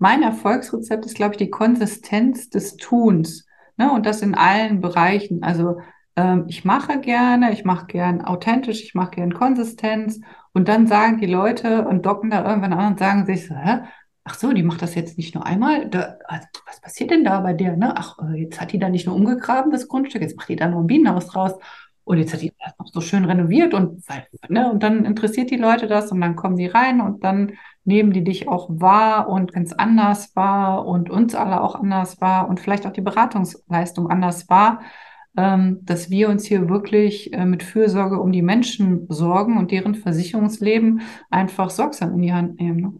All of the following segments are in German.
mein Erfolgsrezept ist, glaube ich, die Konsistenz des Tuns. Ne? Und das in allen Bereichen. Also ähm, ich mache gerne, ich mache gern authentisch, ich mache gern Konsistenz. Und dann sagen die Leute und docken da irgendwann an und sagen sich so, hä? Ach so, die macht das jetzt nicht nur einmal. Da, also, was passiert denn da bei der? Ne? Ach, äh, jetzt hat die da nicht nur umgegraben, das Grundstück, jetzt macht die da noch ein Bienenhaus draus. Und jetzt hat die das noch so schön renoviert und, ne, und dann interessiert die Leute das und dann kommen die rein und dann nehmen die dich auch wahr und ganz anders wahr und uns alle auch anders wahr und vielleicht auch die Beratungsleistung anders wahr ähm, dass wir uns hier wirklich äh, mit Fürsorge um die Menschen sorgen und deren Versicherungsleben einfach sorgsam in die Hand nehmen. Ne?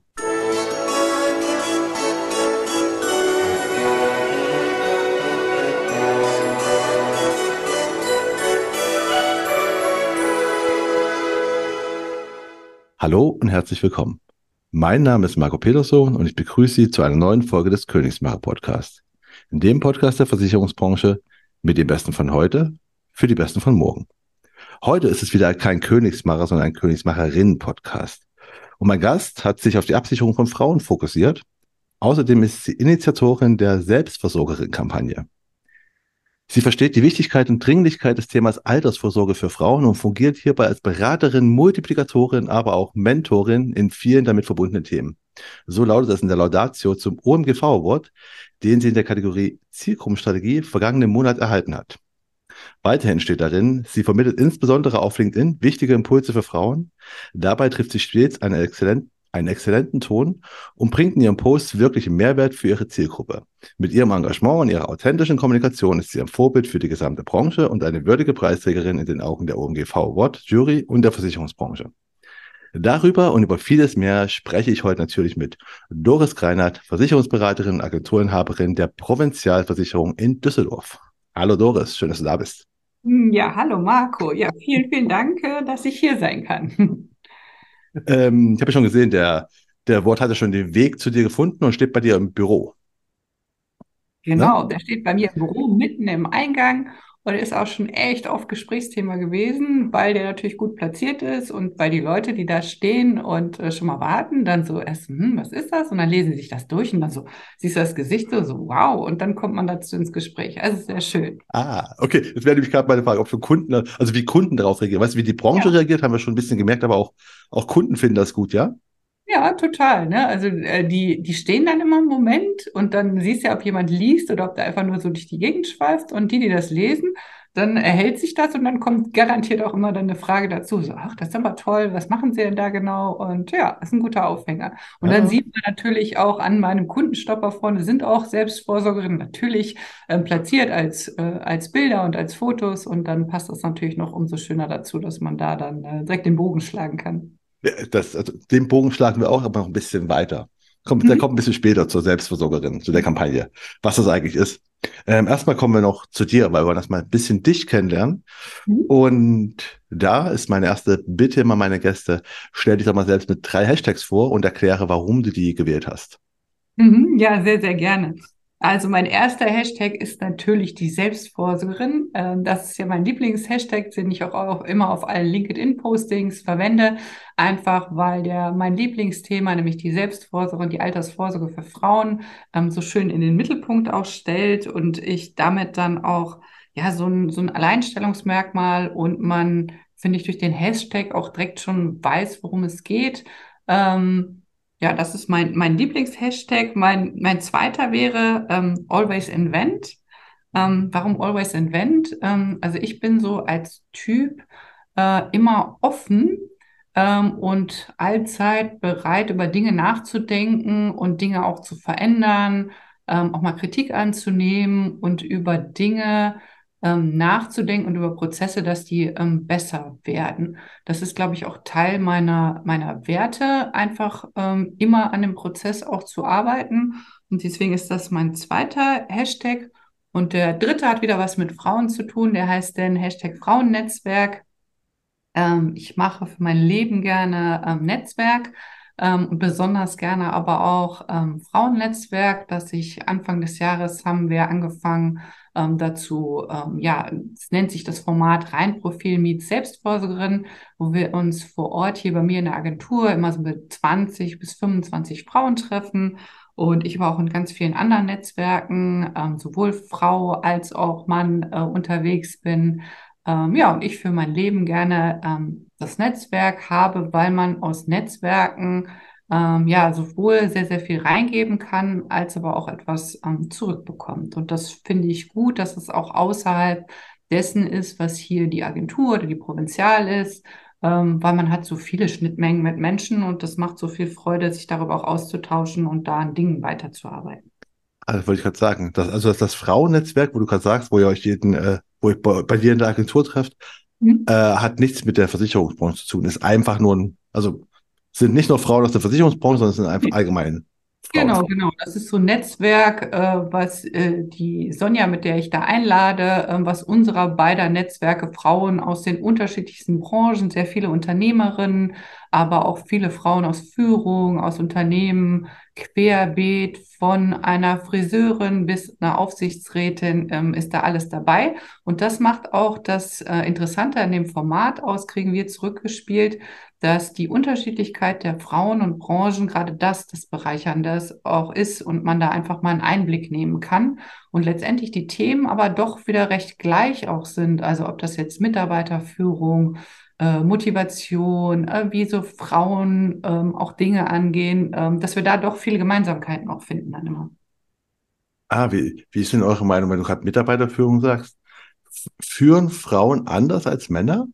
Hallo und herzlich willkommen. Mein Name ist Marco Peterson und ich begrüße Sie zu einer neuen Folge des Königsmacher Podcasts. In dem Podcast der Versicherungsbranche mit den Besten von heute für die Besten von morgen. Heute ist es wieder kein Königsmacher, sondern ein Königsmacherinnen-Podcast. Und mein Gast hat sich auf die Absicherung von Frauen fokussiert. Außerdem ist sie Initiatorin der Selbstversorgerin-Kampagne. Sie versteht die Wichtigkeit und Dringlichkeit des Themas Altersvorsorge für Frauen und fungiert hierbei als Beraterin, Multiplikatorin, aber auch Mentorin in vielen damit verbundenen Themen. So lautet es in der Laudatio zum OMGV Award, den sie in der Kategorie Zielgruppenstrategie vergangenen Monat erhalten hat. Weiterhin steht darin, sie vermittelt insbesondere auf LinkedIn wichtige Impulse für Frauen. Dabei trifft sie stets einen, exzellent, einen exzellenten Ton und bringt in ihrem Post wirklichen Mehrwert für ihre Zielgruppe. Mit ihrem Engagement und ihrer authentischen Kommunikation ist sie ein Vorbild für die gesamte Branche und eine würdige Preisträgerin in den Augen der OMGV Award, Jury und der Versicherungsbranche. Darüber und über vieles mehr spreche ich heute natürlich mit Doris Kreinert, Versicherungsberaterin und Agenturinhaberin der Provinzialversicherung in Düsseldorf. Hallo Doris, schön, dass du da bist. Ja, hallo Marco. Ja, vielen, vielen Dank, äh, dass ich hier sein kann. Ähm, ich habe ja schon gesehen, der, der Wort hat ja schon den Weg zu dir gefunden und steht bei dir im Büro. Genau, ne? der steht bei mir im Büro mitten im Eingang und ist auch schon echt oft Gesprächsthema gewesen, weil der natürlich gut platziert ist und weil die Leute, die da stehen und äh, schon mal warten, dann so erst, hm, was ist das? Und dann lesen sie sich das durch und dann so, siehst du das Gesicht so, so wow, und dann kommt man dazu ins Gespräch. Also sehr schön. Ah, okay. Jetzt wäre nämlich gerade meine Frage, ob für Kunden, also wie Kunden darauf reagieren. Weißt du, wie die Branche ja. reagiert, haben wir schon ein bisschen gemerkt, aber auch, auch Kunden finden das gut, ja? Ja, total. Ne? Also äh, die, die stehen dann immer im Moment und dann siehst du ja, ob jemand liest oder ob der einfach nur so durch die Gegend schweift und die, die das lesen, dann erhält sich das und dann kommt garantiert auch immer dann eine Frage dazu. So, ach, das ist aber toll, was machen Sie denn da genau? Und ja, ist ein guter Aufhänger. Und ja. dann sieht man natürlich auch an meinem Kundenstopper vorne sind auch Selbstvorsorgerinnen natürlich äh, platziert als, äh, als Bilder und als Fotos und dann passt das natürlich noch umso schöner dazu, dass man da dann äh, direkt den Bogen schlagen kann. Das, also den Bogen schlagen wir auch, aber noch ein bisschen weiter. Kommt, mhm. Der kommt ein bisschen später zur Selbstversorgerin, zu der Kampagne, was das eigentlich ist. Ähm, erstmal kommen wir noch zu dir, weil wir das mal ein bisschen dich kennenlernen. Mhm. Und da ist meine erste Bitte immer meine Gäste, stell dich doch mal selbst mit drei Hashtags vor und erkläre, warum du die gewählt hast. Mhm, ja, sehr, sehr gerne. Also mein erster Hashtag ist natürlich die Selbstvorsorgerin. Ähm, das ist ja mein Lieblingshashtag, den ich auch immer auf allen LinkedIn-Postings verwende. Einfach weil der mein Lieblingsthema, nämlich die Selbstvorsorge und die Altersvorsorge für Frauen, ähm, so schön in den Mittelpunkt auch stellt und ich damit dann auch ja so ein, so ein Alleinstellungsmerkmal und man, finde ich, durch den Hashtag auch direkt schon weiß, worum es geht. Ähm, ja, das ist mein, mein Lieblingshashtag. Mein, mein zweiter wäre ähm, Always Invent. Ähm, warum Always Invent? Ähm, also ich bin so als Typ äh, immer offen ähm, und allzeit bereit, über Dinge nachzudenken und Dinge auch zu verändern, ähm, auch mal Kritik anzunehmen und über Dinge ähm, nachzudenken und über Prozesse, dass die ähm, besser werden. Das ist, glaube ich, auch Teil meiner, meiner Werte, einfach ähm, immer an dem Prozess auch zu arbeiten. Und deswegen ist das mein zweiter Hashtag. Und der dritte hat wieder was mit Frauen zu tun. Der heißt denn Hashtag Frauennetzwerk. Ähm, ich mache für mein Leben gerne ähm, Netzwerk ähm, besonders gerne aber auch ähm, Frauennetzwerk, das ich Anfang des Jahres haben wir angefangen ähm, dazu, ähm, ja, es nennt sich das Format Reinprofil Meet Selbstvorsorgerin, wo wir uns vor Ort hier bei mir in der Agentur immer so mit 20 bis 25 Frauen treffen Und ich war auch in ganz vielen anderen Netzwerken, ähm, sowohl Frau als auch Mann äh, unterwegs bin. Ähm, ja, und ich für mein Leben gerne ähm, das Netzwerk habe, weil man aus Netzwerken ähm, ja sowohl sehr, sehr viel reingeben kann, als aber auch etwas ähm, zurückbekommt. Und das finde ich gut, dass es auch außerhalb dessen ist, was hier die Agentur oder die Provinzial ist, ähm, weil man hat so viele Schnittmengen mit Menschen und das macht so viel Freude, sich darüber auch auszutauschen und da an Dingen weiterzuarbeiten. Also wollte ich gerade sagen, das, also das, das Frauennetzwerk, wo du gerade sagst, wo ihr euch jeden, äh, wo ihr bei, bei dir in der Agentur trefft, mhm. äh, hat nichts mit der Versicherungsbranche zu tun. Ist einfach nur ein, also sind nicht nur Frauen aus der Versicherungsbranche, sondern sind einfach allgemein Frauen. Genau, genau. Das ist so ein Netzwerk, äh, was äh, die Sonja, mit der ich da einlade, äh, was unserer beider Netzwerke Frauen aus den unterschiedlichsten Branchen, sehr viele Unternehmerinnen, aber auch viele Frauen aus Führung, aus Unternehmen, querbeet von einer Friseurin bis einer Aufsichtsrätin ähm, ist da alles dabei. Und das macht auch das äh, Interessante an dem Format aus, kriegen wir zurückgespielt, dass die Unterschiedlichkeit der Frauen und Branchen gerade das, das Bereichernde auch ist und man da einfach mal einen Einblick nehmen kann und letztendlich die Themen aber doch wieder recht gleich auch sind. Also ob das jetzt Mitarbeiterführung, äh, Motivation, äh, wie so Frauen ähm, auch Dinge angehen, ähm, dass wir da doch viele Gemeinsamkeiten auch finden dann immer. Ah, wie, wie ist denn eure Meinung, wenn du gerade Mitarbeiterführung sagst? Führen Frauen anders als Männer?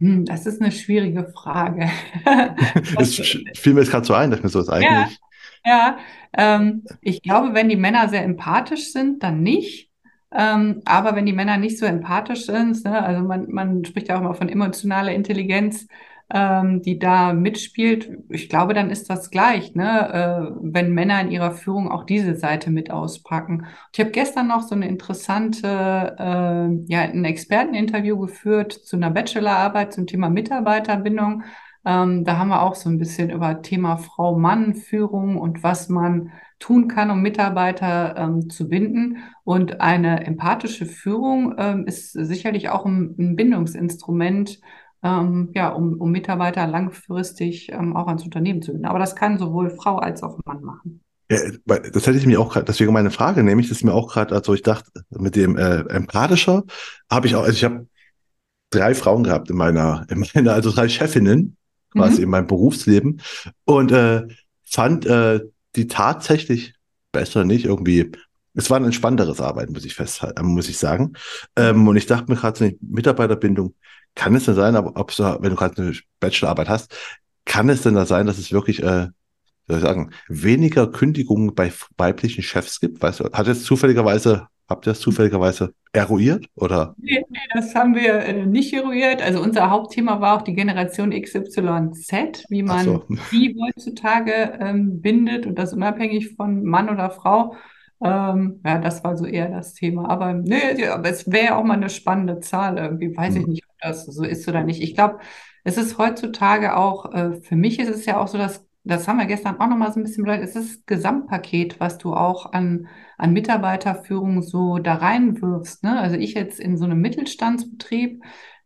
Hm, das ist eine schwierige Frage. Es fiel mir jetzt gerade so ein, dass mir so ist eigentlich. Ja, ja ähm, ich glaube, wenn die Männer sehr empathisch sind, dann nicht. Ähm, aber wenn die Männer nicht so empathisch sind, ne, also man, man spricht ja auch immer von emotionaler Intelligenz, ähm, die da mitspielt, ich glaube, dann ist das gleich, ne? Äh, wenn Männer in ihrer Führung auch diese Seite mit auspacken. Ich habe gestern noch so eine interessante, äh, ja, ein Experteninterview geführt zu einer Bachelorarbeit zum Thema Mitarbeiterbindung. Ähm, da haben wir auch so ein bisschen über Thema Frau-Mann-Führung und was man tun kann, um Mitarbeiter ähm, zu binden. Und eine empathische Führung ähm, ist sicherlich auch ein, ein Bindungsinstrument, ähm, ja, um, um Mitarbeiter langfristig ähm, auch ans Unternehmen zu binden. Aber das kann sowohl Frau als auch Mann machen. Ja, das hätte ich mir auch gerade, deswegen meine Frage, nämlich, das ist mir auch gerade, also ich dachte, mit dem äh, empathischer habe ich auch, also ich habe drei Frauen gehabt in meiner, in meiner, also drei Chefinnen quasi mhm. in meinem Berufsleben und äh, fand äh, die tatsächlich besser nicht irgendwie. Es war ein entspannteres Arbeiten, muss ich festhalten, muss ich sagen. Ähm, und ich dachte mir gerade, so Mitarbeiterbindung, kann es denn sein, ob du, wenn du gerade eine Bachelorarbeit hast, kann es denn da sein, dass es wirklich, äh, soll ich sagen, weniger Kündigungen bei weiblichen Chefs gibt? Weißt du, hat jetzt zufälligerweise, habt ihr das zufälligerweise eruiert oder? Nee, nee das haben wir äh, nicht eruiert. Also unser Hauptthema war auch die Generation XYZ, wie man so. die heutzutage ähm, bindet und das unabhängig von Mann oder Frau. Ähm, ja, das war so eher das Thema. Aber nee, aber es wäre auch mal eine spannende Zahl irgendwie. Weiß mhm. ich nicht, ob das so ist oder nicht. Ich glaube, es ist heutzutage auch, äh, für mich ist es ja auch so, dass, das haben wir gestern auch nochmal so ein bisschen beleuchtet, es ist das Gesamtpaket, was du auch an, an Mitarbeiterführung so da reinwirfst. Ne? Also ich jetzt in so einem Mittelstandsbetrieb,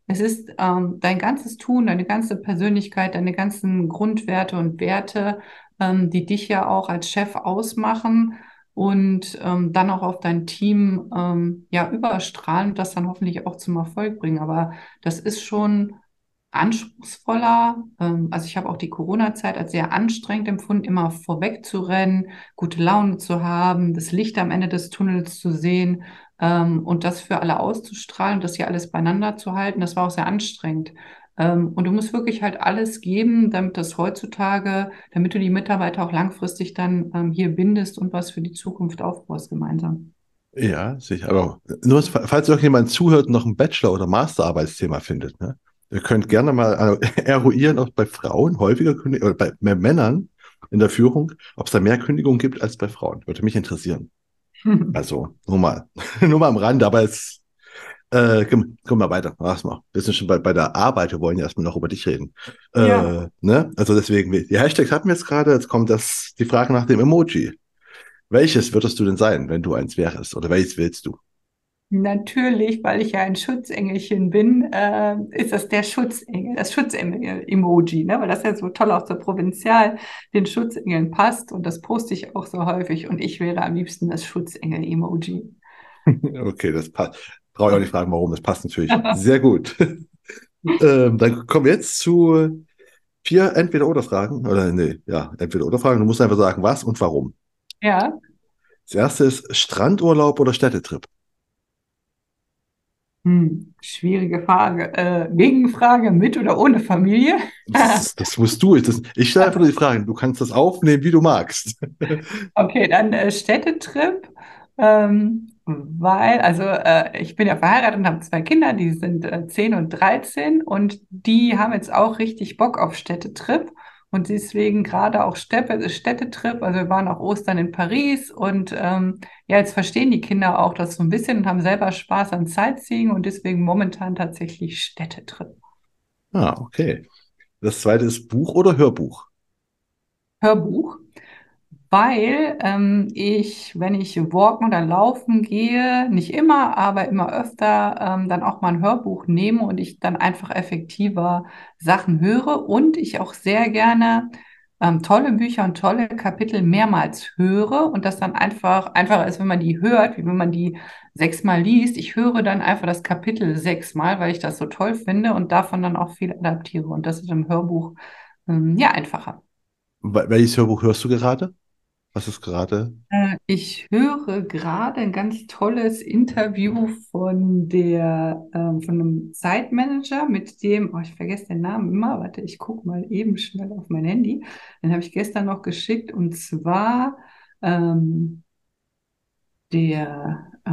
es ist ähm, dein ganzes Tun, deine ganze Persönlichkeit, deine ganzen Grundwerte und Werte, ähm, die dich ja auch als Chef ausmachen und ähm, dann auch auf dein Team ähm, ja überstrahlen und das dann hoffentlich auch zum Erfolg bringen. Aber das ist schon anspruchsvoller. Ähm, also ich habe auch die Corona-Zeit als sehr anstrengend empfunden, immer vorweg zu rennen, gute Laune zu haben, das Licht am Ende des Tunnels zu sehen ähm, und das für alle auszustrahlen, das hier alles beieinander zu halten. Das war auch sehr anstrengend. Ähm, und du musst wirklich halt alles geben, damit das heutzutage, damit du die Mitarbeiter auch langfristig dann hier bindest und was für die Zukunft aufbaust gemeinsam. Ja, sicher. Aber nur, falls irgendjemand zuhört noch ein Bachelor- oder Masterarbeitsthema findet, ne? Ihr könnt gerne mal äh, eruieren, ob bei Frauen häufiger Kündigung, oder bei Männern in der Führung, ob es da mehr Kündigungen gibt als bei Frauen. Würde mich interessieren. Also, nur mal, nur mal am Rande, aber es äh, komm, komm mal weiter, mach's mal. Wir sind schon bei, bei der Arbeit, wir wollen ja erstmal noch über dich reden. Äh, ja. ne? Also deswegen, die Hashtags hatten wir jetzt gerade, jetzt kommt das, die Frage nach dem Emoji. Welches würdest du denn sein, wenn du eins wärst? Oder welches willst du? Natürlich, weil ich ja ein Schutzengelchen bin, äh, ist das der Schutzengel, das Schutzengel-Emoji, ne? weil das ja so toll auch zur Provinzial den Schutzengeln passt und das poste ich auch so häufig und ich wäre am liebsten das Schutzengel-Emoji. Okay, das passt. Brauche ich auch nicht fragen, warum. Das passt natürlich sehr gut. ähm, dann kommen wir jetzt zu vier Entweder-Oder-Fragen. Oder nee, ja, Entweder-Oder-Fragen. Du musst einfach sagen, was und warum. Ja. Das erste ist Strandurlaub oder Städtetrip? Hm, schwierige Frage. Äh, Gegenfrage, mit oder ohne Familie? Das, das musst du. Das, ich stelle einfach nur die Fragen. Du kannst das aufnehmen, wie du magst. Okay, dann äh, Städtetrip. Ähm, weil, also äh, ich bin ja verheiratet und habe zwei Kinder, die sind äh, 10 und 13 und die haben jetzt auch richtig Bock auf Städtetrip. Und deswegen gerade auch Städte, Städtetrip, also wir waren auch Ostern in Paris und ähm, ja, jetzt verstehen die Kinder auch das so ein bisschen und haben selber Spaß an Sightseeing und deswegen momentan tatsächlich Städtetrip. Ah, okay. Das zweite ist Buch oder Hörbuch? Hörbuch weil ähm, ich, wenn ich walken oder laufen gehe, nicht immer, aber immer öfter ähm, dann auch mal ein Hörbuch nehme und ich dann einfach effektiver Sachen höre und ich auch sehr gerne ähm, tolle Bücher und tolle Kapitel mehrmals höre und das dann einfach einfacher ist, wenn man die hört, wie wenn man die sechsmal liest. Ich höre dann einfach das Kapitel sechsmal, weil ich das so toll finde und davon dann auch viel adaptiere und das ist im Hörbuch ähm, ja einfacher. Welches Hörbuch hörst du gerade? Was ist gerade? Äh, ich höre gerade ein ganz tolles Interview von der, ähm, von einem Zeitmanager, mit dem, oh, ich vergesse den Namen immer, warte, ich gucke mal eben schnell auf mein Handy. Den habe ich gestern noch geschickt und zwar ähm, der, äh,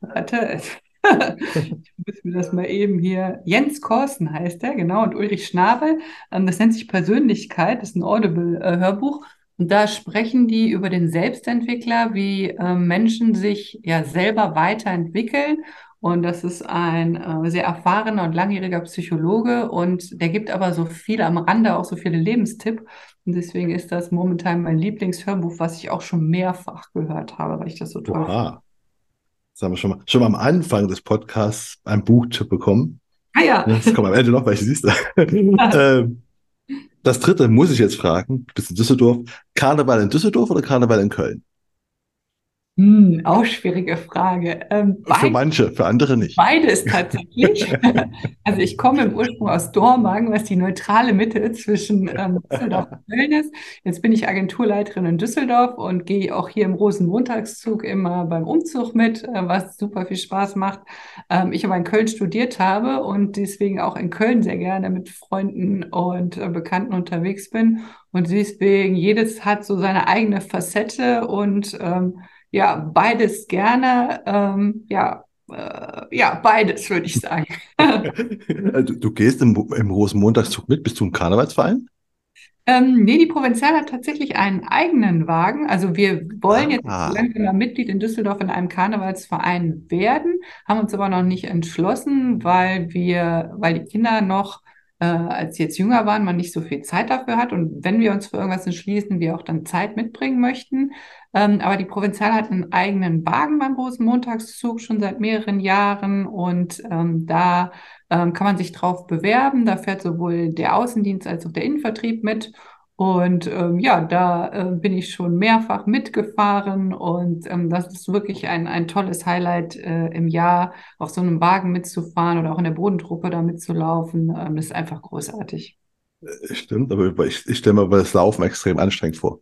warte, ich muss mir das mal eben hier. Jens Korsen heißt er, genau, und Ulrich Schnabel. Ähm, das nennt sich Persönlichkeit, das ist ein Audible-Hörbuch. Und da sprechen die über den Selbstentwickler, wie äh, Menschen sich ja selber weiterentwickeln. Und das ist ein äh, sehr erfahrener und langjähriger Psychologe und der gibt aber so viel am Rande, auch so viele Lebenstipp. Und deswegen ist das momentan mein Lieblingshörbuch, was ich auch schon mehrfach gehört habe, weil ich das so toll Oha. finde. Das haben wir schon mal, schon mal am Anfang des Podcasts ein Buchtipp bekommen. Ah ja. Das kommt am Ende noch, weil ich siehst. ähm, das dritte muss ich jetzt fragen, du bist in Düsseldorf. Karneval in Düsseldorf oder Karneval in Köln? Hm, auch schwierige Frage. Ähm, für manche, für andere nicht. Beides tatsächlich. also ich komme im Ursprung aus Dormagen, was die neutrale Mitte zwischen ähm, Düsseldorf und Köln ist. Jetzt bin ich Agenturleiterin in Düsseldorf und gehe auch hier im Rosenmontagszug immer beim Umzug mit, äh, was super viel Spaß macht. Ähm, ich aber in Köln studiert habe und deswegen auch in Köln sehr gerne mit Freunden und äh, Bekannten unterwegs bin. Und deswegen, jedes hat so seine eigene Facette und ähm, ja, beides gerne. Ähm, ja, äh, ja, beides würde ich sagen. Also, du gehst im, im Rosenmontagszug mit, bist du im Karnevalsverein? Ähm, nee, die Provinzial hat tatsächlich einen eigenen Wagen. Also wir wollen jetzt Ah. langsam Mitglied in Düsseldorf in einem Karnevalsverein werden, haben uns aber noch nicht entschlossen, weil wir, weil die Kinder noch, äh, als sie jetzt jünger waren, man nicht so viel Zeit dafür hat. Und wenn wir uns für irgendwas entschließen, wir auch dann Zeit mitbringen möchten. Ähm, aber die Provinzial hat einen eigenen Wagen beim Rosenmontagszug schon seit mehreren Jahren und ähm, da ähm, kann man sich drauf bewerben. Da fährt sowohl der Außendienst als auch der Innenvertrieb mit. Und ähm, ja, da äh, bin ich schon mehrfach mitgefahren und ähm, das ist wirklich ein, ein tolles Highlight äh, im Jahr, auf so einem Wagen mitzufahren oder auch in der Bodentruppe da mitzulaufen. Ähm, das ist einfach großartig. Stimmt, aber ich, ich stelle mir das Laufen extrem anstrengend vor.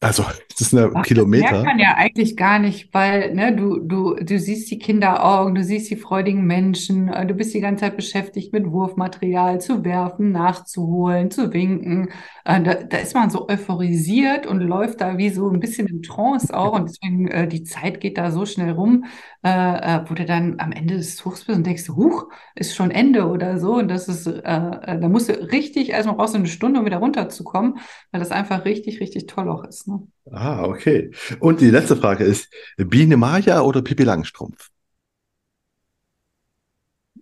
Also, das sind ja Ach, Kilometer. Das merkt man ja eigentlich gar nicht, weil ne, du, du, du siehst die Kinderaugen, du siehst die freudigen Menschen, äh, du bist die ganze Zeit beschäftigt mit Wurfmaterial zu werfen, nachzuholen, zu winken. Äh, Da, da ist man so euphorisiert und läuft da wie so ein bisschen in Trance auch und deswegen äh, die Zeit geht da so schnell rum, äh, äh, wo du dann am Ende des Zugs bist und denkst, huch, ist schon Ende oder so und das ist, äh, da musst du richtig, erstmal du eine Stunde, um wieder runterzukommen, weil das einfach richtig, richtig toll auch ist. Ne? Ah, okay. Und die letzte Frage ist, Biene Maya oder Pippi Langstrumpf?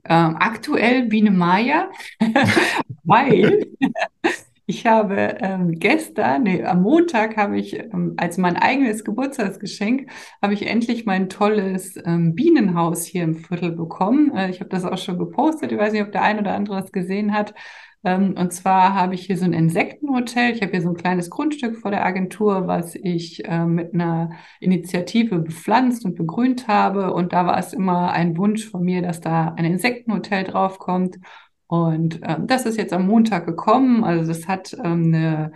Ähm, aktuell Biene Maya, weil Ich habe ähm, gestern, nee, am Montag habe ich ähm, als mein eigenes Geburtstagsgeschenk, habe ich endlich mein tolles ähm, Bienenhaus hier im Viertel bekommen. Äh, ich habe das auch schon gepostet. Ich weiß nicht, ob der ein oder andere das gesehen hat. Ähm, und zwar habe ich hier so ein Insektenhotel. Ich habe hier so ein kleines Grundstück vor der Agentur, was ich äh, mit einer Initiative bepflanzt und begrünt habe. Und da war es immer ein Wunsch von mir, dass da ein Insektenhotel draufkommt. Und ähm, das ist jetzt am Montag gekommen. Also das hat ähm, eine,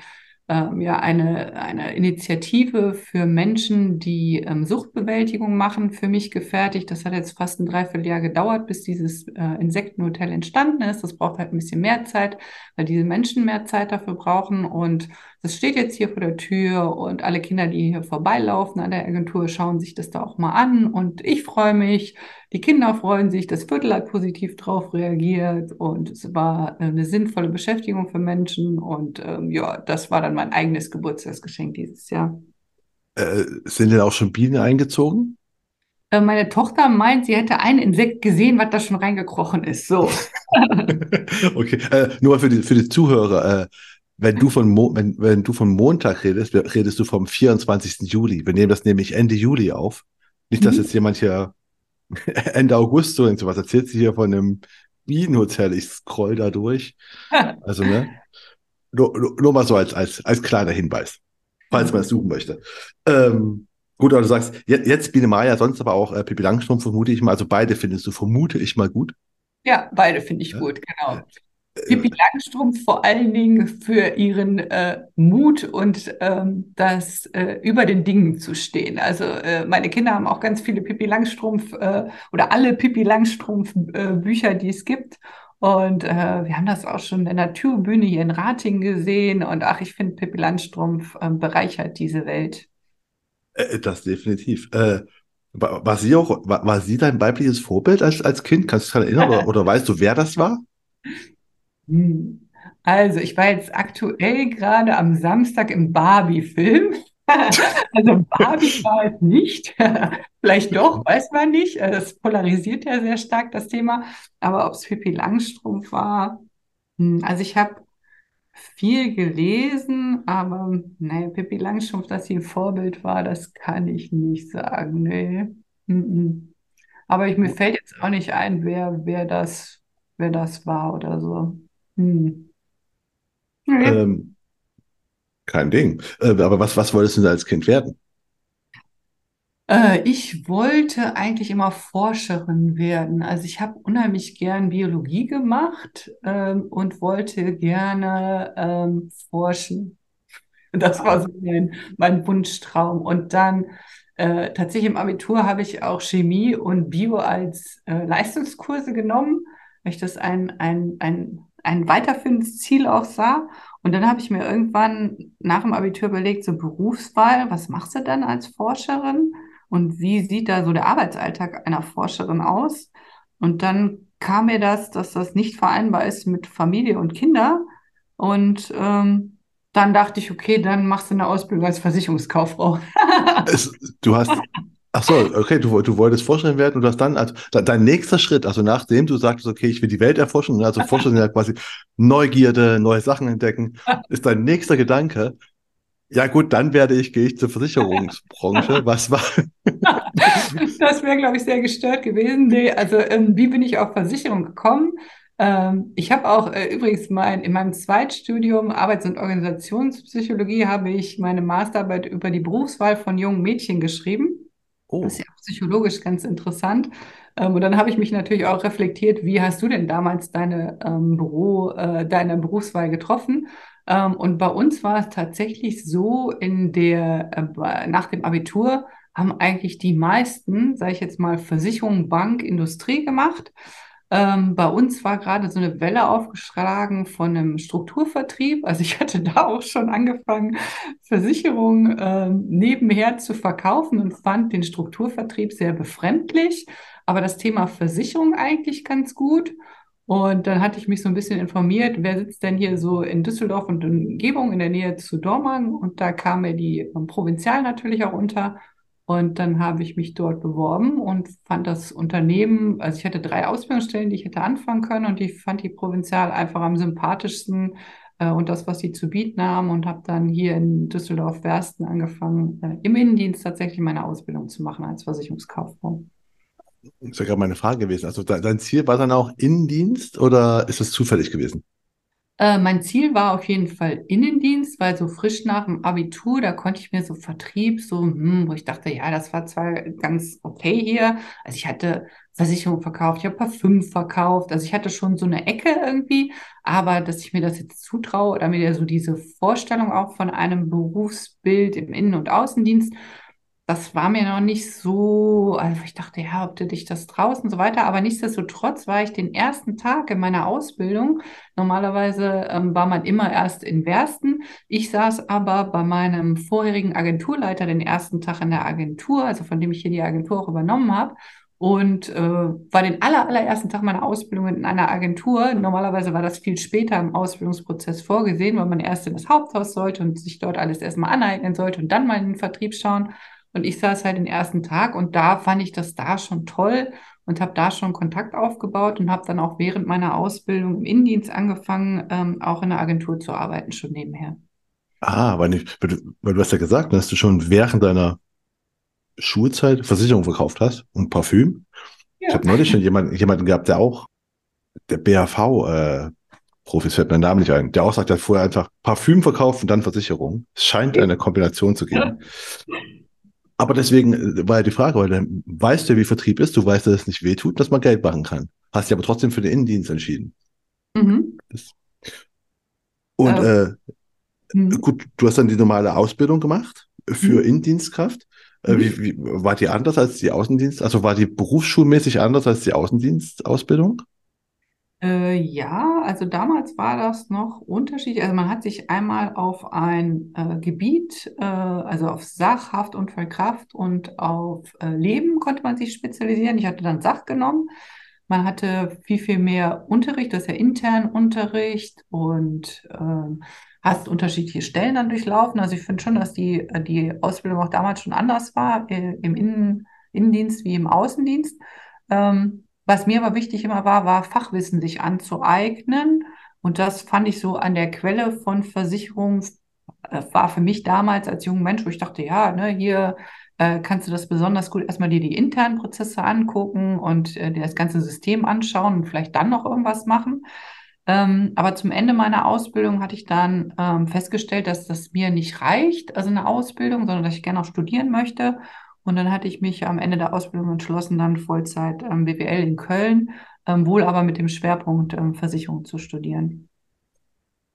ähm, ja, eine, eine Initiative für Menschen, die ähm, Suchtbewältigung machen, für mich gefertigt. Das hat jetzt fast ein Dreivierteljahr gedauert, bis dieses äh, Insektenhotel entstanden ist. Das braucht halt ein bisschen mehr Zeit, weil diese Menschen mehr Zeit dafür brauchen. Und das steht jetzt hier vor der Tür und alle Kinder, die hier vorbeilaufen an der Agentur, schauen sich das da auch mal an. Und ich freue mich, die Kinder freuen sich, das Viertel hat positiv drauf reagiert und es war eine sinnvolle Beschäftigung für Menschen. Und ähm, ja, das war dann mein eigenes Geburtstagsgeschenk dieses Jahr. Äh, sind denn auch schon Bienen eingezogen? Äh, meine Tochter meint, sie hätte ein Insekt gesehen, was da schon reingekrochen ist. So. okay, äh, nur für die, für die Zuhörer. Äh, wenn du von Mo wenn, wenn du von Montag redest, redest du vom 24. Juli. Wir nehmen das nämlich Ende Juli auf. Nicht, dass mhm. jetzt jemand hier Ende August so was erzählt sie hier von einem Bienenhotel. Ich scroll da durch. Also, ne? Nur, nur, mal so als, als, als kleiner Hinweis, falls man es suchen möchte. Ähm, gut, aber du sagst, jetzt, jetzt Biene Maya, sonst aber auch äh, Pippi Langstrumpf, vermute ich mal. Also beide findest du, vermute ich mal gut. Ja, beide finde ich ja. gut, genau. Pippi Langstrumpf vor allen Dingen für ihren äh, Mut und ähm, das äh, über den Dingen zu stehen. Also äh, meine Kinder haben auch ganz viele Pippi Langstrumpf äh, oder alle Pippi Langstrumpf äh, Bücher, die es gibt. Und äh, wir haben das auch schon in der Naturbühne hier in Rating gesehen. Und ach, ich finde, Pippi Langstrumpf bereichert diese Welt. Das definitiv. War, war, sie auch, war, war, sie dein weibliches Vorbild als, als Kind? Kannst du dich daran erinnern oder, oder weißt du, wer das war? Hm. Also, ich war jetzt aktuell gerade am Samstag im Barbie-Film. Also Barbie war es nicht. Vielleicht doch, weiß man nicht. Es polarisiert ja sehr stark das Thema. Aber ob es Pippi Langstrumpf war, hm, also ich habe viel gelesen, aber naja, Pippi Langstrumpf, dass sie ein Vorbild war, das kann ich nicht sagen. Nee. Aber ich, mir fällt jetzt auch nicht ein, wer, wer das, wer das war oder so. Hm. Ähm, kein Ding. Äh, aber was, was wolltest du denn als Kind werden? Äh, ich wollte eigentlich immer Forscherin werden. Also ich habe unheimlich gern Biologie gemacht ähm, und wollte gerne ähm, forschen. Das war so mein, mein Wunschtraum. Und dann äh, tatsächlich im Abitur habe ich auch Chemie und Bio als äh, Leistungskurse genommen, weil ich das ein, ein, ein ein weiterführendes Ziel auch sah. Und dann habe ich mir irgendwann nach dem Abitur überlegt, so Berufswahl, was machst du dann als Forscherin? Und wie sieht da so der Arbeitsalltag einer Forscherin aus? Und dann kam mir das, dass das nicht vereinbar ist mit Familie und Kinder. Und ähm, dann dachte ich, okay, dann machst du eine Ausbildung als Versicherungskauffrau. du hast Ach so, okay, du, du wolltest Forscherin werden und das dann, also dein nächster Schritt, also nachdem du sagtest, okay, ich will die Welt erforschen, also Forschen ja quasi Neugierde, neue Sachen entdecken, ist dein nächster Gedanke, ja gut, dann werde ich, gehe ich zur Versicherungsbranche. Was war? das wäre, glaube ich, sehr gestört gewesen. Nee, also ähm, wie bin ich auf Versicherung gekommen? Ähm, ich habe auch äh, übrigens mein, in meinem Zweitstudium Arbeits- und Organisationspsychologie habe ich meine Masterarbeit über die Berufswahl von jungen Mädchen geschrieben. Oh. Das ist ja psychologisch ganz interessant. Ähm, und dann habe ich mich natürlich auch reflektiert, wie hast du denn damals deine ähm, Büro, äh, deine Berufswahl getroffen? Ähm, und bei uns war es tatsächlich so, in der, äh, nach dem Abitur haben eigentlich die meisten, sage ich jetzt mal, Versicherung, Bank, Industrie gemacht. Ähm, bei uns war gerade so eine Welle aufgeschlagen von einem Strukturvertrieb. Also ich hatte da auch schon angefangen, Versicherungen ähm, nebenher zu verkaufen und fand den Strukturvertrieb sehr befremdlich, aber das Thema Versicherung eigentlich ganz gut. Und dann hatte ich mich so ein bisschen informiert, wer sitzt denn hier so in Düsseldorf und Umgebung in der Nähe zu Dormagen. Und da kam mir die ähm, Provinzial natürlich auch unter. Und dann habe ich mich dort beworben und fand das Unternehmen, also ich hatte drei Ausbildungsstellen, die ich hätte anfangen können und ich fand die Provinzial einfach am sympathischsten, äh, und das, was sie zu bieten haben und habe dann hier in Düsseldorf-Wersten angefangen, äh, im Innendienst tatsächlich meine Ausbildung zu machen als Versicherungskauffrau. Das ja gerade meine Frage gewesen. Also dein Ziel war dann auch Innendienst oder ist es zufällig gewesen? Äh, mein Ziel war auf jeden Fall Innendienst, weil so frisch nach dem Abitur, da konnte ich mir so Vertrieb, so, hm, wo ich dachte, ja, das war zwar ganz okay hier. Also ich hatte Versicherung verkauft, ich habe Parfüm verkauft, also ich hatte schon so eine Ecke irgendwie, aber dass ich mir das jetzt zutraue oder mir so diese Vorstellung auch von einem Berufsbild im Innen- und Außendienst, das war mir noch nicht so, also ich dachte, ja, ob du dich das traust und so weiter, aber nichtsdestotrotz war ich den ersten Tag in meiner Ausbildung. Normalerweise ähm, war man immer erst in Wersten. Ich saß aber bei meinem vorherigen Agenturleiter den ersten Tag in der Agentur, also von dem ich hier die Agentur auch übernommen habe und äh, war den aller, allerersten Tag meiner Ausbildung in einer Agentur. Normalerweise war das viel später im Ausbildungsprozess vorgesehen, weil man erst in das Haupthaus sollte und sich dort alles erstmal aneignen sollte und dann mal in den Vertrieb schauen. Und ich saß halt den ersten Tag und da fand ich das da schon toll und habe da schon Kontakt aufgebaut und habe dann auch während meiner Ausbildung im Innendienst angefangen, ähm, auch in der Agentur zu arbeiten, schon nebenher. Ah, weil, nicht, weil, du, weil du hast ja gesagt, dass du schon während deiner Schulzeit Versicherung verkauft hast und Parfüm. Ja. Ich habe neulich schon jemanden, jemanden gehabt, der auch der BAV äh, Profis fällt mein Name nicht ein, der auch sagt, er hat vorher einfach Parfüm verkauft und dann Versicherung. Es scheint eine Kombination zu geben. Aber deswegen äh, war ja die Frage, weil dann weißt du, wie Vertrieb ist, du weißt, dass es nicht wehtut, dass man Geld machen kann. Hast dich aber trotzdem für den Innendienst entschieden. Mhm. Und äh, äh, mhm. gut, du hast dann die normale Ausbildung gemacht für mhm. Innendienstkraft. Äh, mhm. Wie, wie, war die anders als die Außendienst? Also war die berufsschulmäßig anders als die Außendienstausbildung? Äh, ja, also damals war das noch unterschiedlich. Also man hat sich einmal auf ein äh, Gebiet, äh, also auf Sach, Haft, Unfall, Kraft und auf äh, Leben konnte man sich spezialisieren. Ich hatte dann Sach genommen. Man hatte viel, viel mehr Unterricht, das ist ja intern Unterricht und ähm, hast unterschiedliche Stellen dann durchlaufen. Also ich finde schon, dass die, äh, die Ausbildung auch damals schon anders war, äh, im Innen, Innendienst wie im Außendienst. Ähm, was mir aber wichtig immer war, war Fachwissen sich anzueignen. Und das fand ich so an der Quelle von Versicherungen, äh, war für mich damals als junger Mensch, wo ich dachte, ja, ne, hier äh, kannst du das besonders gut erstmal dir die internen Prozesse angucken und äh, dir das ganze System anschauen und vielleicht dann noch irgendwas machen. Ähm, aber zum Ende meiner Ausbildung hatte ich dann ähm, festgestellt, dass das mir nicht reicht, also eine Ausbildung, sondern dass ich gerne auch studieren möchte und dann hatte ich mich am Ende der Ausbildung entschlossen, dann Vollzeit ähm, BWL in Köln, ähm, wohl aber mit dem Schwerpunkt ähm, Versicherung zu studieren.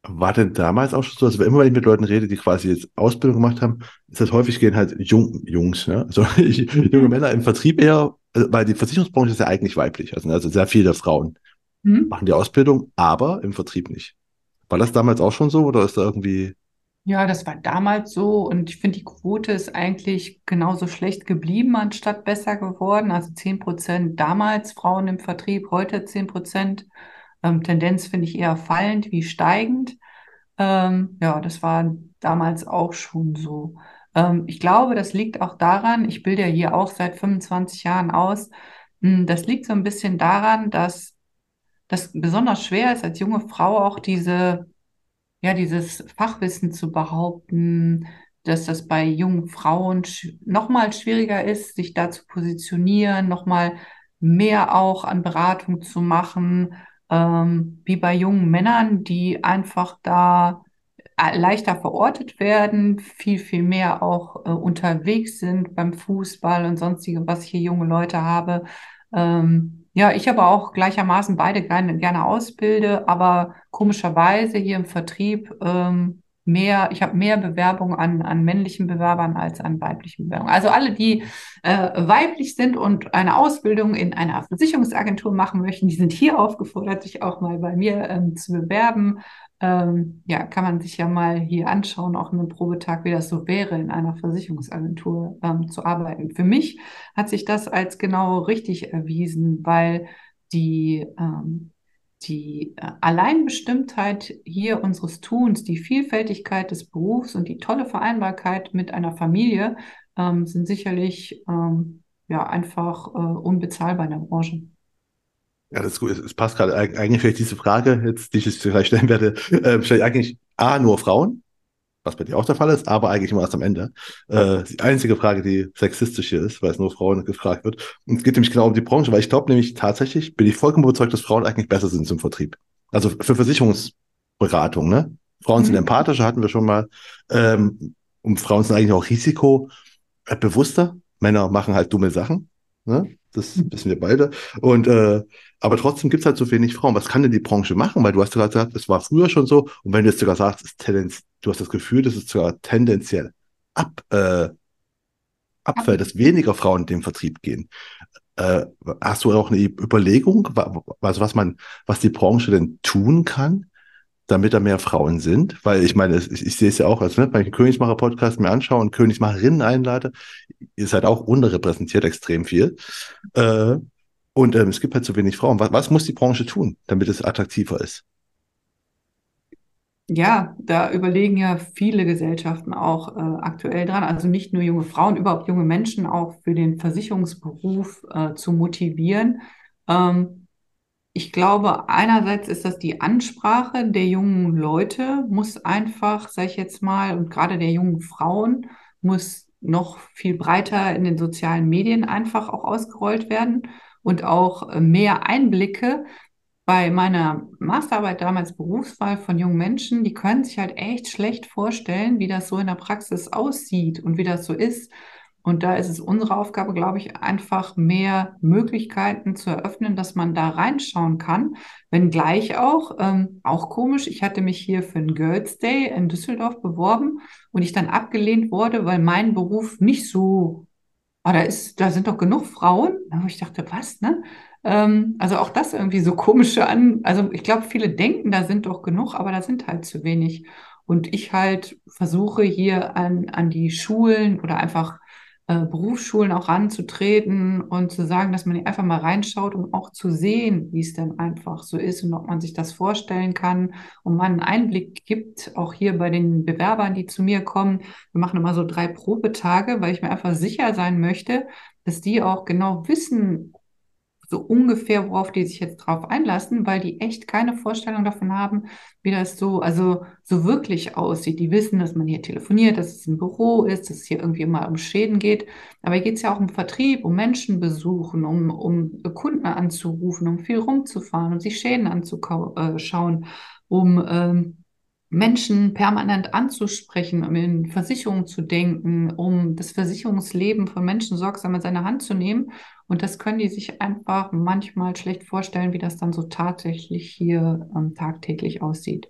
War denn damals auch schon so, also immer wenn ich mit Leuten rede, die quasi jetzt Ausbildung gemacht haben, ist das häufig gehen halt Jung, Jungs, ne? also junge Männer im Vertrieb eher, also, weil die Versicherungsbranche ist ja eigentlich weiblich, also, also sehr viele Frauen mhm. machen die Ausbildung, aber im Vertrieb nicht. War das damals auch schon so oder ist da irgendwie ja, das war damals so und ich finde, die Quote ist eigentlich genauso schlecht geblieben, anstatt besser geworden. Also 10 Prozent damals Frauen im Vertrieb, heute 10 Prozent. Ähm, Tendenz finde ich eher fallend wie steigend. Ähm, ja, das war damals auch schon so. Ähm, ich glaube, das liegt auch daran, ich bilde ja hier auch seit 25 Jahren aus. Hm, das liegt so ein bisschen daran, dass das besonders schwer ist, als junge Frau auch diese ja, dieses Fachwissen zu behaupten, dass das bei jungen Frauen sch noch mal schwieriger ist, sich da zu positionieren, noch mal mehr auch an Beratung zu machen, ähm, wie bei jungen Männern, die einfach da äh, leichter verortet werden, viel, viel mehr auch äh, unterwegs sind beim Fußball und sonstige, was ich hier junge Leute habe. Ähm, ja, ich aber auch gleichermaßen beide gerne, gerne ausbilde, aber komischerweise hier im Vertrieb ähm, mehr, ich habe mehr Bewerbungen an, an männlichen Bewerbern als an weiblichen Bewerbern. Also alle, die äh, weiblich sind und eine Ausbildung in einer Versicherungsagentur machen möchten, die sind hier aufgefordert, sich auch mal bei mir ähm, zu bewerben ähm, ja, kann man sich ja mal hier anschauen, auch einen Probetag, wie das so wäre, in einer Versicherungsagentur ähm, zu arbeiten. Für mich hat sich das als genau richtig erwiesen, weil die, ähm, die äh, Alleinbestimmtheit hier unseres Tuns, die Vielfältigkeit des Berufs und die tolle Vereinbarkeit mit einer Familie ähm, sind sicherlich ähm, ja einfach äh, unbezahlbar in der Branche. Ja, das ist gut. Es passt gerade. Eigentlich vielleicht diese Frage, jetzt, die ich jetzt gleich stellen werde, äh, stelle eigentlich A, nur Frauen, was bei dir auch der Fall ist, aber eigentlich immer erst am Ende. Äh, die einzige Frage, die sexistisch hier ist, weil es nur Frauen gefragt wird. Und es geht nämlich genau um die Branche, weil ich glaube nämlich tatsächlich, bin ich vollkommen überzeugt, dass Frauen eigentlich besser sind zum Vertrieb. Also für Versicherungsberatung, ne? Frauen mhm. sind empathischer, hatten wir schon mal. Ähm, und Frauen sind eigentlich auch risikobewusster. Männer machen halt dumme Sachen. Ne? Das wissen wir beide. Und äh, aber trotzdem gibt es halt so wenig Frauen. Was kann denn die Branche machen? Weil du hast gerade gesagt, es war früher schon so. Und wenn du jetzt sogar sagst, ist Tendenz, du hast das Gefühl, dass es sogar tendenziell ab, äh, abfällt, dass weniger Frauen in den Vertrieb gehen. Äh, hast du auch eine Überlegung, also was man, was die Branche denn tun kann, damit da mehr Frauen sind? Weil ich meine, ich, ich sehe es ja auch, als ne, wenn ich einen Königsmacher-Podcast mir anschaue und Königsmacherinnen einlade, ihr seid auch unterrepräsentiert extrem viel. Äh, und ähm, es gibt halt zu wenig Frauen. Was, was muss die Branche tun, damit es attraktiver ist? Ja, da überlegen ja viele Gesellschaften auch äh, aktuell dran. Also nicht nur junge Frauen, überhaupt junge Menschen auch für den Versicherungsberuf äh, zu motivieren. Ähm, ich glaube, einerseits ist das die Ansprache der jungen Leute, muss einfach, sage ich jetzt mal, und gerade der jungen Frauen, muss noch viel breiter in den sozialen Medien einfach auch ausgerollt werden und auch äh, mehr Einblicke bei meiner Masterarbeit damals Berufswahl von jungen Menschen, die können sich halt echt schlecht vorstellen, wie das so in der Praxis aussieht und wie das so ist. Und da ist es unsere Aufgabe, glaube ich, einfach mehr Möglichkeiten zu eröffnen, dass man da reinschauen kann. Wenngleich auch, ähm, auch komisch, ich hatte mich hier für einen Girls Day in Düsseldorf beworben und ich dann abgelehnt wurde, weil mein Beruf nicht so oh, da ist, da sind doch genug Frauen. Und ich dachte, was, ne? Ähm, also auch das irgendwie so komische an. Also ich glaube, viele denken, da sind doch genug, aber da sind halt zu wenig. Und ich halt versuche hier an, an die Schulen oder einfach äh, Berufsschulen auch ranzutreten und zu sagen, dass man einfach mal reinschaut, um auch zu sehen, wie es denn einfach so ist und ob man sich das vorstellen kann und man einen Einblick gibt, auch hier bei den Bewerbern, die zu mir kommen. Wir machen immer so drei Probetage, weil ich mir einfach sicher sein möchte, dass die auch genau wissen, so ungefähr, worauf die sich jetzt drauf einlassen, weil die echt keine Vorstellung davon haben, wie das so, also so wirklich aussieht. Die wissen, dass man hier telefoniert, dass es ein Büro ist, dass es hier irgendwie immer um Schäden geht. Aber hier geht es ja auch um Vertrieb, um Menschen besuchen, um, um Kunden anzurufen, um viel rumzufahren, um sich Schäden anzuschauen, um ähm, Menschen permanent anzusprechen, um in Versicherungen zu denken, um das Versicherungsleben von Menschen sorgsam in seine Hand zu nehmen. Und das können die sich einfach manchmal schlecht vorstellen, wie das dann so tatsächlich hier ähm, tagtäglich aussieht.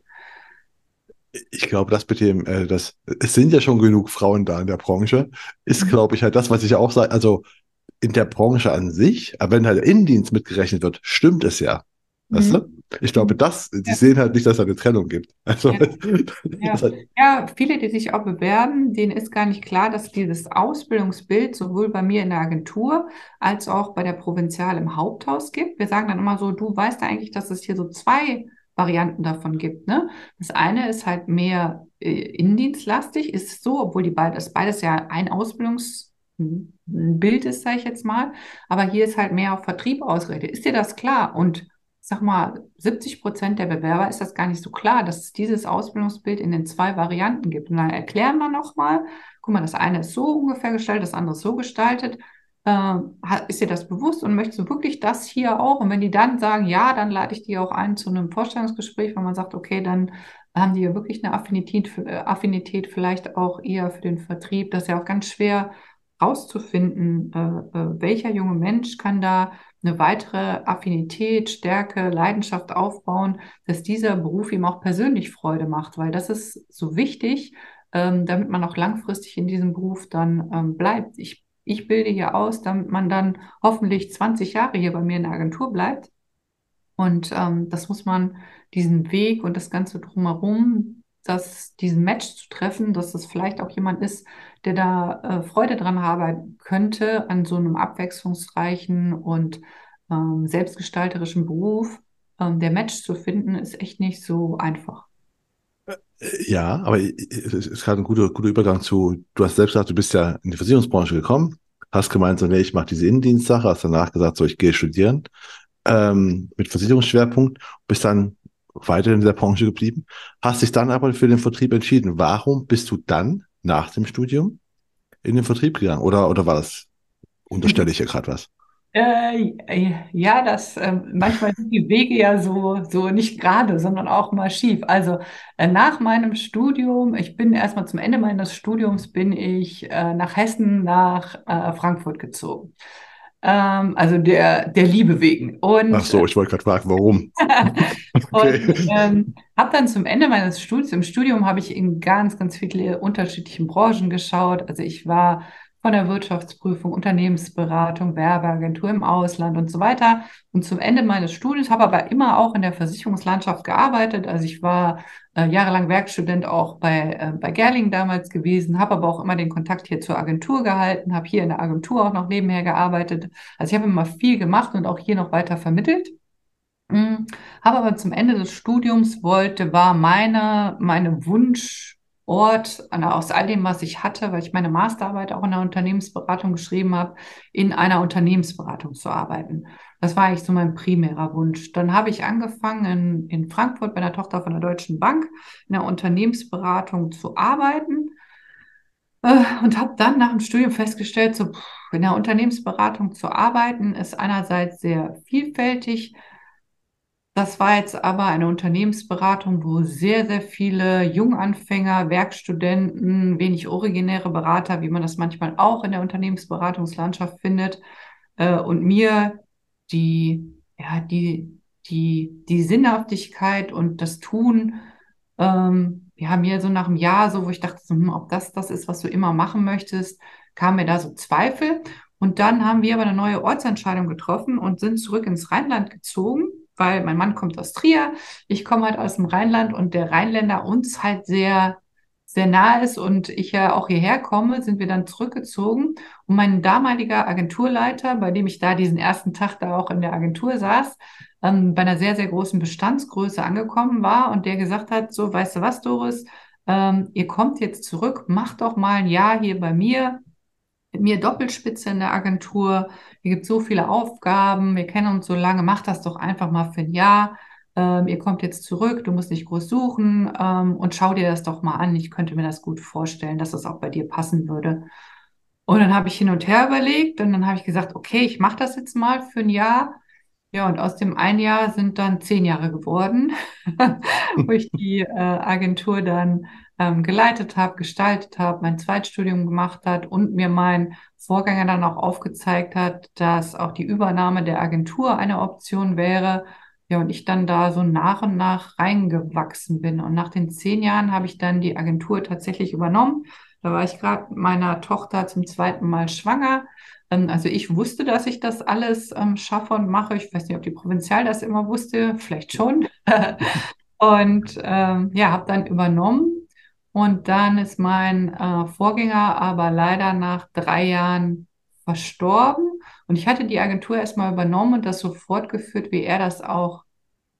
Ich glaube, das mit dem, äh, das, es sind ja schon genug Frauen da in der Branche, ist, mhm. glaube ich, halt das, was ich auch sage, also in der Branche an sich, aber wenn halt der Innendienst mitgerechnet wird, stimmt es ja. Weißt mhm. du? Ich glaube, das, die ja. sehen halt nicht, dass es eine Trennung gibt. Also, ja. Ja. Halt ja. viele, die sich auch bewerben, denen ist gar nicht klar, dass dieses Ausbildungsbild sowohl bei mir in der Agentur als auch bei der Provinzial im Haupthaus gibt. Wir sagen dann immer so, du weißt eigentlich, dass es hier so zwei Varianten davon gibt. Ne? Das eine ist halt mehr äh, innendienstlastig, ist so, obwohl die beides, beides ja ein Ausbildungsbild ist, sage ich jetzt mal. Aber hier ist halt mehr auf Vertrieb ausgerichtet. Ist dir das klar? Und sag mal, 70 Prozent der Bewerber ist das gar nicht so klar, dass es dieses Ausbildungsbild in den zwei Varianten gibt. Und dann erklären wir nochmal, guck mal, das eine ist so ungefähr gestaltet, das andere ist so gestaltet. Äh, ist dir das bewusst und möchtest du wirklich das hier auch? Und wenn die dann sagen, ja, dann lade ich die auch ein zu einem Vorstellungsgespräch, wenn man sagt, okay, dann haben die ja wirklich eine Affinität, äh, Affinität vielleicht auch eher für den Vertrieb. Das ist ja auch ganz schwer rauszufinden, äh, äh, welcher junge Mensch kann da eine weitere Affinität, Stärke, Leidenschaft aufbauen, dass dieser Beruf ihm auch persönlich Freude macht, weil das ist so wichtig, ähm, damit man auch langfristig in diesem Beruf dann ähm, bleibt. Ich, ich bilde hier aus, damit man dann hoffentlich 20 Jahre hier bei mir in der Agentur bleibt. Und ähm, das muss man, diesen Weg und das Ganze drumherum, dass diesen Match zu treffen, dass das vielleicht auch jemand ist, der da äh, Freude dran haben könnte an so einem abwechslungsreichen und ähm, selbstgestalterischen Beruf. Ähm, der Match zu finden, ist echt nicht so einfach. Äh, ja, aber es ist gerade ein guter, guter Übergang zu, du hast selbst gesagt, du bist ja in die Versicherungsbranche gekommen, hast gemeint, so, nee, ich mache diese Innendienstsache, hast danach gesagt, so, ich gehe studieren. ähm, mit Versicherungsschwerpunkt, bist dann weiter in der Branche geblieben, hast dich dann aber für den Vertrieb entschieden. Warum bist du dann nach dem Studium in den Vertrieb gegangen? Oder, oder war das, unterstelle ich hier gerade was? Äh, ja, das äh, manchmal sind die Wege ja so, so nicht gerade, sondern auch mal schief. Also äh, nach meinem Studium, ich bin erstmal zum Ende meines Studiums, bin ich äh, nach Hessen, nach äh, Frankfurt gezogen. Ähm, also der, der Liebe wegen. Und, Ach so, ich wollte gerade fragen, warum. okay. Und ähm, habe dann zum Ende meines Studiums, im Studium habe ich in ganz, ganz viele unterschiedlichen Branchen geschaut. Also ich war von der Wirtschaftsprüfung, Unternehmensberatung, Werbeagentur im Ausland und so weiter. Und zum Ende meines Studiums habe aber immer auch in der Versicherungslandschaft gearbeitet. Also ich war äh, jahrelang Werkstudent auch bei, äh, bei Gerling damals gewesen, habe aber auch immer den Kontakt hier zur Agentur gehalten, habe hier in der Agentur auch noch nebenher gearbeitet. Also ich habe immer viel gemacht und auch hier noch weiter vermittelt. Mhm. Habe aber zum Ende des Studiums wollte, war meine, meine Wunsch, Ort, aus all dem, was ich hatte, weil ich meine Masterarbeit auch in der Unternehmensberatung geschrieben habe, in einer Unternehmensberatung zu arbeiten. Das war eigentlich so mein primärer Wunsch. Dann habe ich angefangen, in, in Frankfurt bei einer Tochter von der Deutschen Bank in der Unternehmensberatung zu arbeiten äh, und habe dann nach dem Studium festgestellt, so in der Unternehmensberatung zu arbeiten, ist einerseits sehr vielfältig, das war jetzt aber eine Unternehmensberatung, wo sehr, sehr viele Junganfänger, Werkstudenten, wenig originäre Berater, wie man das manchmal auch in der Unternehmensberatungslandschaft findet, äh, und mir die, ja, die, die, die Sinnhaftigkeit und das Tun, ähm, ja, mir so nach einem Jahr, so, wo ich dachte, so, hm, ob das das ist, was du immer machen möchtest, kam mir da so Zweifel. Und dann haben wir aber eine neue Ortsentscheidung getroffen und sind zurück ins Rheinland gezogen weil mein Mann kommt aus Trier, ich komme halt aus dem Rheinland und der Rheinländer uns halt sehr, sehr nah ist und ich ja auch hierher komme, sind wir dann zurückgezogen. Und mein damaliger Agenturleiter, bei dem ich da diesen ersten Tag da auch in der Agentur saß, ähm, bei einer sehr, sehr großen Bestandsgröße angekommen war und der gesagt hat, so, weißt du was, Doris, ähm, ihr kommt jetzt zurück, macht doch mal ein Jahr hier bei mir, mir Doppelspitze in der Agentur. Hier gibt so viele Aufgaben. Wir kennen uns so lange. Mach das doch einfach mal für ein Jahr. Ähm, ihr kommt jetzt zurück. Du musst nicht groß suchen ähm, und schau dir das doch mal an. Ich könnte mir das gut vorstellen, dass das auch bei dir passen würde. Und dann habe ich hin und her überlegt und dann habe ich gesagt, okay, ich mache das jetzt mal für ein Jahr. Ja, und aus dem ein Jahr sind dann zehn Jahre geworden, wo ich die äh, Agentur dann ähm, geleitet habe, gestaltet habe, mein Zweitstudium gemacht hat und mir mein Vorgänger dann auch aufgezeigt hat, dass auch die Übernahme der Agentur eine Option wäre. Ja, und ich dann da so nach und nach reingewachsen bin. Und nach den zehn Jahren habe ich dann die Agentur tatsächlich übernommen. Da war ich gerade meiner Tochter zum zweiten Mal schwanger. Ähm, also ich wusste, dass ich das alles ähm, schaffe und mache. Ich weiß nicht, ob die Provinzial das immer wusste, vielleicht schon. und ähm, ja, habe dann übernommen und dann ist mein äh, Vorgänger aber leider nach drei Jahren verstorben. Und ich hatte die Agentur erstmal übernommen und das so fortgeführt, wie er das auch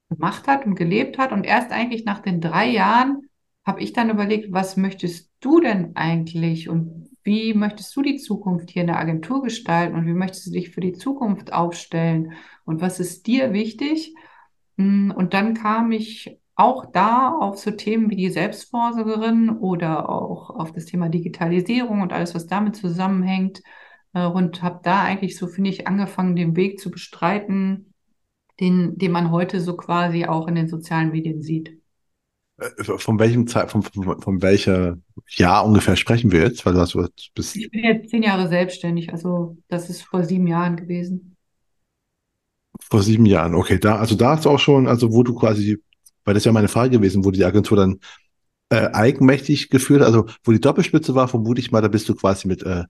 gemacht hat und gelebt hat. Und erst eigentlich nach den drei Jahren habe ich dann überlegt, was möchtest du denn eigentlich und wie möchtest du die Zukunft hier in der Agentur gestalten und wie möchtest du dich für die Zukunft aufstellen und was ist dir wichtig? Hm, und dann kam ich auch da auf so Themen wie die Selbstvorsorgerin oder auch auf das Thema Digitalisierung und alles, was damit zusammenhängt. Äh, und habe da eigentlich so, finde ich, angefangen, den Weg zu bestreiten, den, den man heute so quasi auch in den sozialen Medien sieht. Äh, von welchem Zeit, von, von, von welcher Jahr ungefähr sprechen wir jetzt? Weil du hast, bist ich bin jetzt zehn Jahre selbstständig, also das ist vor sieben Jahren gewesen. Vor sieben Jahren, okay. Da, also da hast du auch schon, also wo du quasi weil das ist ja meine Frage gewesen, wo die Agentur dann äh, eigenmächtig geführt, also wo die Doppelspitze war, vermute ich mal, da bist du quasi mit, äh,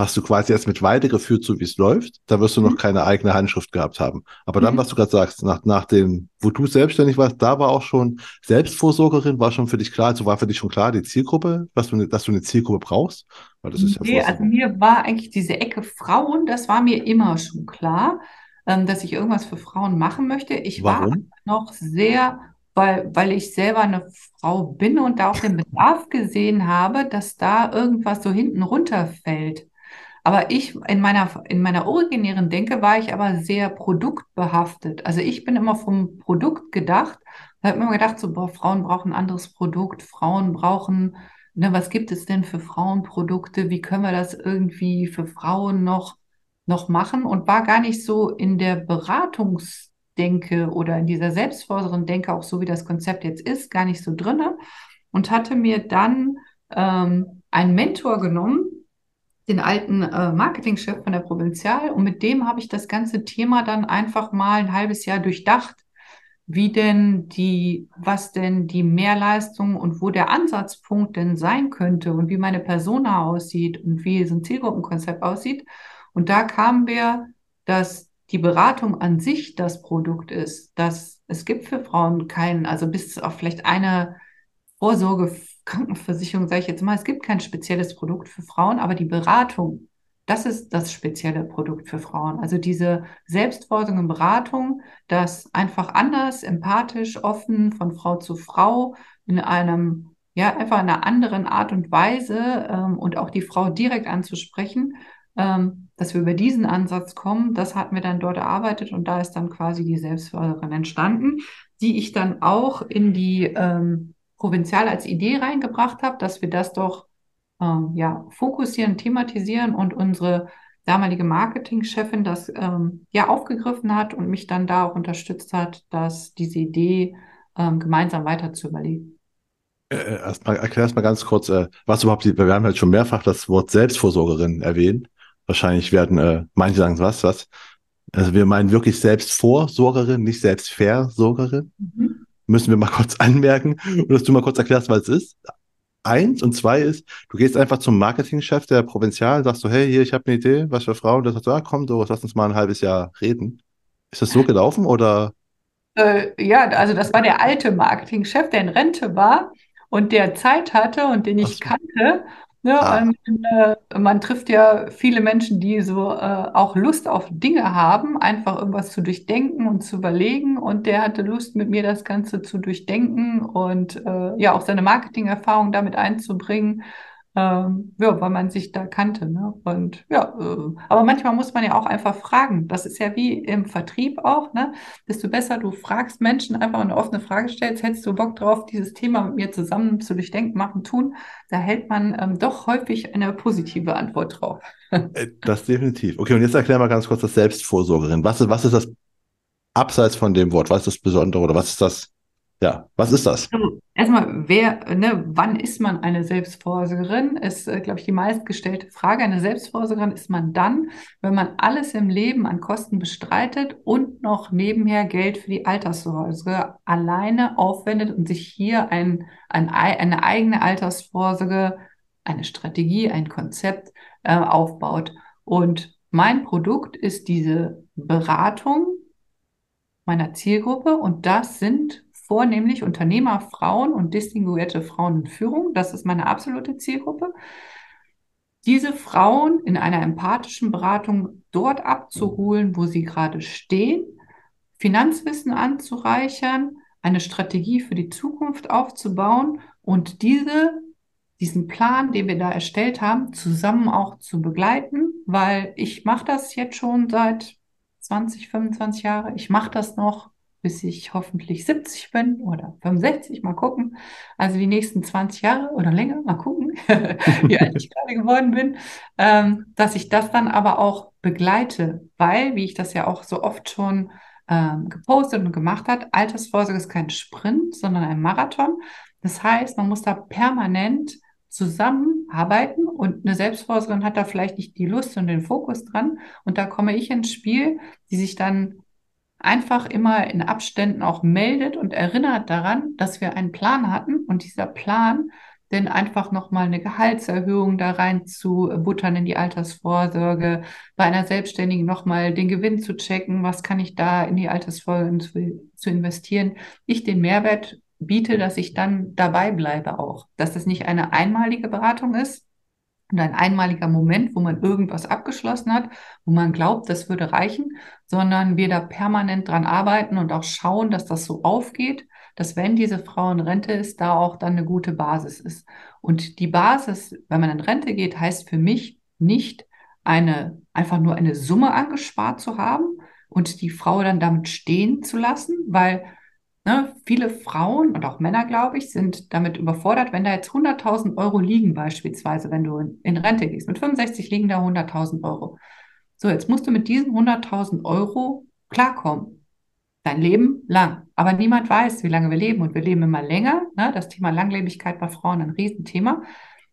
hast du quasi erst mit weitergeführt, so wie es läuft. Da wirst du noch mhm. keine eigene Handschrift gehabt haben. Aber dann, mhm. was du gerade sagst, nach, nach dem, wo du selbstständig warst, da war auch schon Selbstvorsorgerin, war schon für dich klar, also war für dich schon klar die Zielgruppe, was du, dass du eine Zielgruppe brauchst? Weil das ist ja nee, also mir war eigentlich diese Ecke Frauen, das war mir immer schon klar ähm, dass ich irgendwas für Frauen machen möchte. Ich Warum? war noch sehr, weil, weil ich selber eine Frau bin und da auch den Bedarf gesehen habe, dass da irgendwas so hinten runterfällt. Aber ich, in meiner, in meiner originären Denke war ich aber sehr produktbehaftet. Also ich bin immer vom Produkt gedacht. Da habe immer gedacht, so, boah, Frauen brauchen ein anderes Produkt, Frauen brauchen, ne, was gibt es denn für Frauenprodukte? Wie können wir das irgendwie für Frauen noch, noch machen? Und war gar nicht so in der Beratungsdenke oder in dieser Selbstfördernden-Denke, auch so wie das Konzept jetzt ist, gar nicht so drinne. Und hatte mir dann ähm, einen Mentor genommen, den alten äh, Marketingchef von der Provinzial und mit dem habe ich das ganze Thema dann einfach mal ein halbes Jahr durchdacht, wie denn die, was denn die Mehrleistung und wo der Ansatzpunkt denn sein könnte und wie meine Persona aussieht und wie so ein Zielgruppenkonzept aussieht. Und da kamen wir, dass die Beratung an sich das Produkt ist, dass es gibt für Frauen keinen, also bis auf vielleicht eine Vorsorge Krankenversicherung, sage ich jetzt mal, es gibt kein spezielles Produkt für Frauen, aber die Beratung, das ist das spezielle Produkt für Frauen. Also diese Selbstvorsorge und Beratung, das einfach anders, empathisch, offen von Frau zu Frau in einem, ja, einfach in einer anderen Art und Weise ähm, und auch die Frau direkt anzusprechen, ähm, dass wir über diesen Ansatz kommen, das hatten wir dann dort erarbeitet und da ist dann quasi die Selbstförderin entstanden, die ich dann auch in die ähm, Provinzial als Idee reingebracht habe, dass wir das doch ähm, ja, fokussieren, thematisieren und unsere damalige Marketingchefin das ähm, ja aufgegriffen hat und mich dann da auch unterstützt hat, dass diese Idee ähm, gemeinsam weiter zu überlegen. Äh, äh erstmal erklär erst mal ganz kurz, äh, was überhaupt die, wir haben halt schon mehrfach das Wort Selbstvorsorgerin erwähnt. Wahrscheinlich werden äh, manche sagen, was, was. Also wir meinen wirklich Selbstvorsorgerin, nicht Selbstversorgerin. Mhm müssen wir mal kurz anmerken und dass du mal kurz erklärst, was es ist. Eins und zwei ist, du gehst einfach zum Marketingchef der Provinzial und sagst so, hey, hier, ich habe eine Idee, was für Frauen. Der sagt so, ah, komm, du, lass uns mal ein halbes Jahr reden. Ist das so gelaufen oder? Äh, ja, also das war der alte Marketingchef, der in Rente war und der Zeit hatte und den ich so. kannte. Ne? Ah. Und, äh, man trifft ja viele Menschen, die so äh, auch Lust auf Dinge haben, einfach irgendwas zu durchdenken und zu überlegen. Und der hatte Lust, mit mir das Ganze zu durchdenken und äh, ja auch seine Marketingerfahrung damit einzubringen. Ähm, ja, weil man sich da kannte. Ne? Und ja, äh, aber manchmal muss man ja auch einfach fragen. Das ist ja wie im Vertrieb auch, ne? Desto besser du fragst Menschen einfach eine offene Frage stellst, hättest du Bock drauf, dieses Thema mit mir zusammen zu durchdenken, machen, tun, da hält man ähm, doch häufig eine positive Antwort drauf. Äh, das definitiv. Okay, und jetzt erklär mal ganz kurz das Selbstvorsorgerin. Was ist, was ist das abseits von dem Wort? Was ist das Besondere oder was ist das? Ja, was ist das? Erstmal, wer, ne, wann ist man eine Selbstvorsorgerin? Ist, äh, glaube ich, die meistgestellte Frage. Eine Selbstvorsorgerin ist man dann, wenn man alles im Leben an Kosten bestreitet und noch nebenher Geld für die Altersvorsorge alleine aufwendet und sich hier ein, ein, eine eigene Altersvorsorge, eine Strategie, ein Konzept äh, aufbaut. Und mein Produkt ist diese Beratung meiner Zielgruppe und das sind vornehmlich Unternehmerfrauen und distinguierte Frauen in Führung. Das ist meine absolute Zielgruppe. Diese Frauen in einer empathischen Beratung dort abzuholen, wo sie gerade stehen, Finanzwissen anzureichern, eine Strategie für die Zukunft aufzubauen und diese, diesen Plan, den wir da erstellt haben, zusammen auch zu begleiten, weil ich mache das jetzt schon seit 20, 25 Jahren. Ich mache das noch bis ich hoffentlich 70 bin oder 65, mal gucken. Also die nächsten 20 Jahre oder länger, mal gucken, wie alt ich gerade geworden bin, ähm, dass ich das dann aber auch begleite, weil, wie ich das ja auch so oft schon ähm, gepostet und gemacht hat, Altersvorsorge ist kein Sprint, sondern ein Marathon. Das heißt, man muss da permanent zusammenarbeiten und eine Selbstvorsorgerin hat da vielleicht nicht die Lust und den Fokus dran. Und da komme ich ins Spiel, die sich dann einfach immer in Abständen auch meldet und erinnert daran, dass wir einen Plan hatten und dieser Plan denn einfach nochmal eine Gehaltserhöhung da rein zu buttern in die Altersvorsorge, bei einer Selbstständigen nochmal den Gewinn zu checken, was kann ich da in die Altersvorsorge zu, zu investieren, ich den Mehrwert biete, dass ich dann dabei bleibe auch, dass das nicht eine einmalige Beratung ist, und ein einmaliger Moment, wo man irgendwas abgeschlossen hat, wo man glaubt, das würde reichen, sondern wir da permanent dran arbeiten und auch schauen, dass das so aufgeht, dass wenn diese Frau in Rente ist, da auch dann eine gute Basis ist. Und die Basis, wenn man in Rente geht, heißt für mich nicht eine, einfach nur eine Summe angespart zu haben und die Frau dann damit stehen zu lassen, weil ne, viele Frauen und auch Männer, glaube ich, sind damit überfordert, wenn da jetzt 100.000 Euro liegen, beispielsweise, wenn du in Rente gehst. Mit 65 liegen da 100.000 Euro. So, jetzt musst du mit diesen 100.000 Euro klarkommen. Dein Leben lang. Aber niemand weiß, wie lange wir leben. Und wir leben immer länger. Ne? Das Thema Langlebigkeit bei Frauen ein Riesenthema.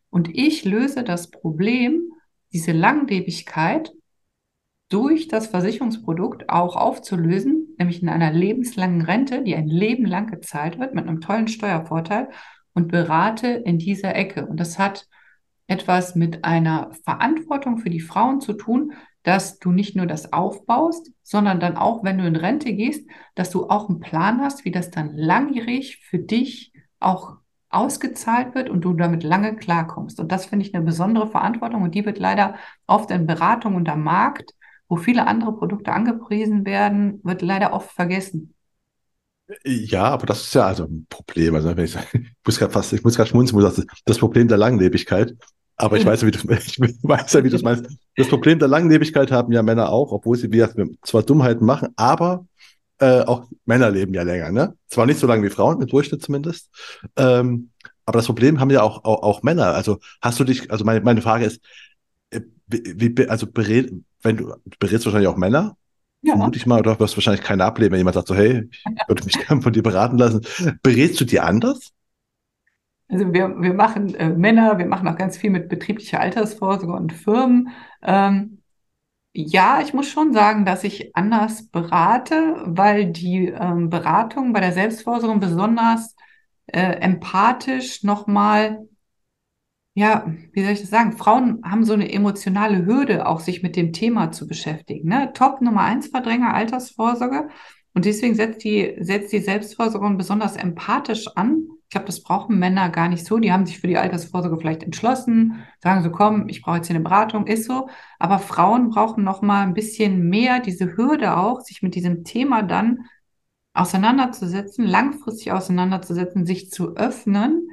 Und ich löse das Problem, diese Langlebigkeit durch das Versicherungsprodukt auch aufzulösen, nämlich in einer lebenslangen Rente, die ein Leben lang gezahlt wird mit einem tollen Steuervorteil und berate in dieser Ecke. Und das hat etwas mit einer Verantwortung für die Frauen zu tun, dass du nicht nur das aufbaust, sondern dann auch, wenn du in Rente gehst, dass du auch einen Plan hast, wie das dann langjährig für dich auch ausgezahlt wird und du damit lange klarkommst. Und das finde ich eine besondere Verantwortung und die wird leider oft in Beratung und am Markt wo viele andere Produkte angepriesen werden, wird leider oft vergessen. Ja, aber das ist ja also ein Problem. Also wenn ich, ich muss gerade fast, ich muss gerade schmunzeln, das, das Problem der Langlebigkeit. Aber ich weiß ja, wie du, ich weiß ja, wie du es meinst. Das Problem der Langlebigkeit haben ja Männer auch, obwohl sie wie zwar Dummheiten machen, aber äh, auch Männer leben ja länger, ne? Zwar nicht so lange wie Frauen, im Durchschnitt zumindest. Ähm, aber das Problem haben ja auch, auch, auch Männer. Also hast du dich, also meine, meine Frage ist, äh, wie, wie, also berät, wenn du, du berätst wahrscheinlich auch Männer, ja. vermute ich mal, oder wirst wahrscheinlich keine ablehnen, wenn jemand sagt so, hey, ich würde mich gerne von dir beraten lassen. Berätst du dir anders? Also wir, wir machen äh, Männer, wir machen auch ganz viel mit betrieblicher Altersvorsorge und Firmen. Ähm, ja, ich muss schon sagen, dass ich anders berate, weil die ähm, Beratung bei der Selbstvorsorge besonders äh, empathisch nochmal ja, wie soll ich das sagen? Frauen haben so eine emotionale Hürde, auch sich mit dem Thema zu beschäftigen. Ne? Top Nummer eins Verdränger Altersvorsorge. Und deswegen setzt die, setzt die Selbstvorsorge besonders empathisch an. Ich glaube, das brauchen Männer gar nicht so. Die haben sich für die Altersvorsorge vielleicht entschlossen, sagen so, komm, ich brauche jetzt hier eine Beratung, ist so. Aber Frauen brauchen noch mal ein bisschen mehr diese Hürde auch, sich mit diesem Thema dann auseinanderzusetzen, langfristig auseinanderzusetzen, sich zu öffnen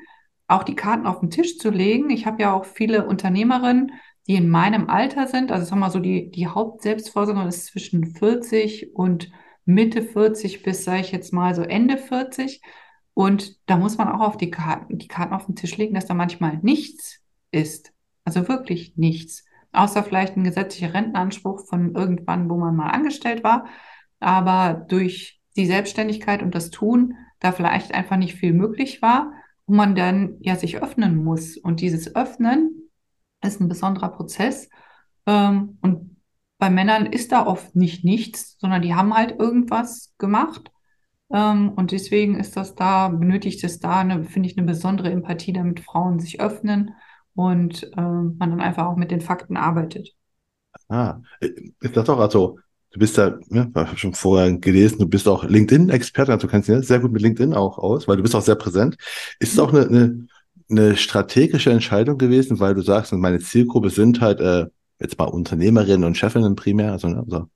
auch die Karten auf den Tisch zu legen. Ich habe ja auch viele Unternehmerinnen, die in meinem Alter sind. Also sagen wir mal so, die, die Hauptselbstvorsorge ist zwischen 40 und Mitte 40 bis, sage ich jetzt mal, so Ende 40. Und da muss man auch auf die Karten, die Karten auf den Tisch legen, dass da manchmal nichts ist. Also wirklich nichts. Außer vielleicht ein gesetzlicher Rentenanspruch von irgendwann, wo man mal angestellt war. Aber durch die Selbstständigkeit und das Tun da vielleicht einfach nicht viel möglich war wo man dann ja sich öffnen muss. Und dieses Öffnen ist ein besonderer Prozess. Ähm, und bei Männern ist da oft nicht nichts, sondern die haben halt irgendwas gemacht. Ähm, und deswegen ist das da, benötigt es da, finde ich, eine besondere Empathie, damit Frauen sich öffnen und ähm, man dann einfach auch mit den Fakten arbeitet. Ah, ist das doch also Du bist ja, ne, habe schon vorher gelesen, du bist auch LinkedIn-Experte, also du kennst dich sehr gut mit LinkedIn auch aus, weil du bist auch sehr präsent. Ist es auch eine, eine, eine strategische Entscheidung gewesen, weil du sagst, meine Zielgruppe sind halt äh, jetzt mal Unternehmerinnen und Chefinnen primär, also, ne, also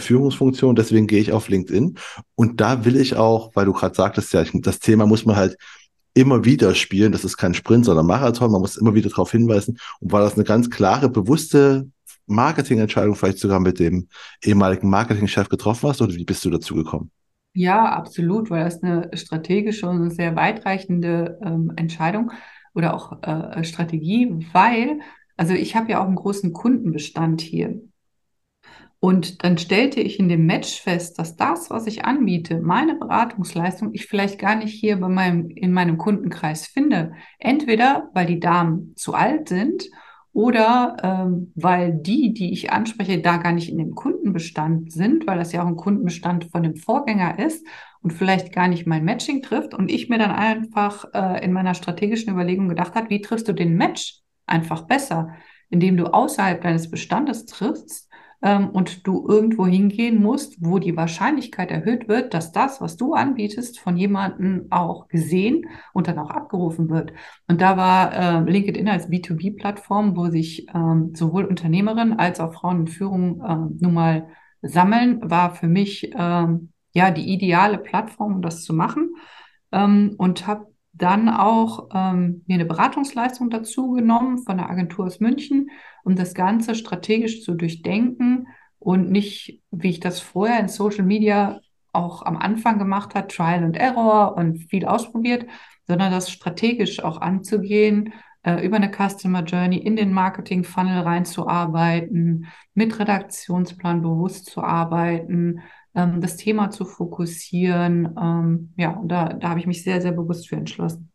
Führungsfunktion, deswegen gehe ich auf LinkedIn. Und da will ich auch, weil du gerade sagtest, ja, ich, das Thema muss man halt immer wieder spielen. Das ist kein Sprint, sondern Marathon. Man muss immer wieder darauf hinweisen. Und war das eine ganz klare, bewusste Marketingentscheidung vielleicht sogar mit dem ehemaligen Marketingchef getroffen hast oder wie bist du dazu gekommen? Ja, absolut, weil das eine strategische und sehr weitreichende ähm, Entscheidung oder auch äh, Strategie, weil, also ich habe ja auch einen großen Kundenbestand hier. Und dann stellte ich in dem Match fest, dass das, was ich anbiete, meine Beratungsleistung, ich vielleicht gar nicht hier bei meinem, in meinem Kundenkreis finde. Entweder, weil die Damen zu alt sind oder ähm, weil die, die ich anspreche, da gar nicht in dem Kundenbestand sind, weil das ja auch ein Kundenbestand von dem Vorgänger ist und vielleicht gar nicht mein Matching trifft und ich mir dann einfach äh, in meiner strategischen Überlegung gedacht habe, wie triffst du den Match einfach besser, indem du außerhalb deines Bestandes triffst ähm, und du irgendwo hingehen musst, wo die Wahrscheinlichkeit erhöht wird, dass das, was du anbietest, von jemandem auch gesehen und dann auch abgerufen wird. Und da war äh, LinkedIn als B2B-Plattform, wo sich ähm, sowohl Unternehmerinnen als auch Frauen in Führung ähm, nun mal sammeln, war für mich ähm, ja die ideale Plattform, um das zu machen. Ähm, und habe dann auch ähm, mir eine Beratungsleistung dazu genommen von der Agentur aus München, um das Ganze strategisch zu durchdenken und nicht, wie ich das vorher in Social Media auch am Anfang gemacht hat, Trial and Error und viel ausprobiert, sondern das strategisch auch anzugehen, äh, über eine Customer Journey in den Marketing Funnel reinzuarbeiten, mit Redaktionsplan bewusst zu arbeiten, ähm, das Thema zu fokussieren. Ähm, ja, da, da habe ich mich sehr, sehr bewusst für entschlossen.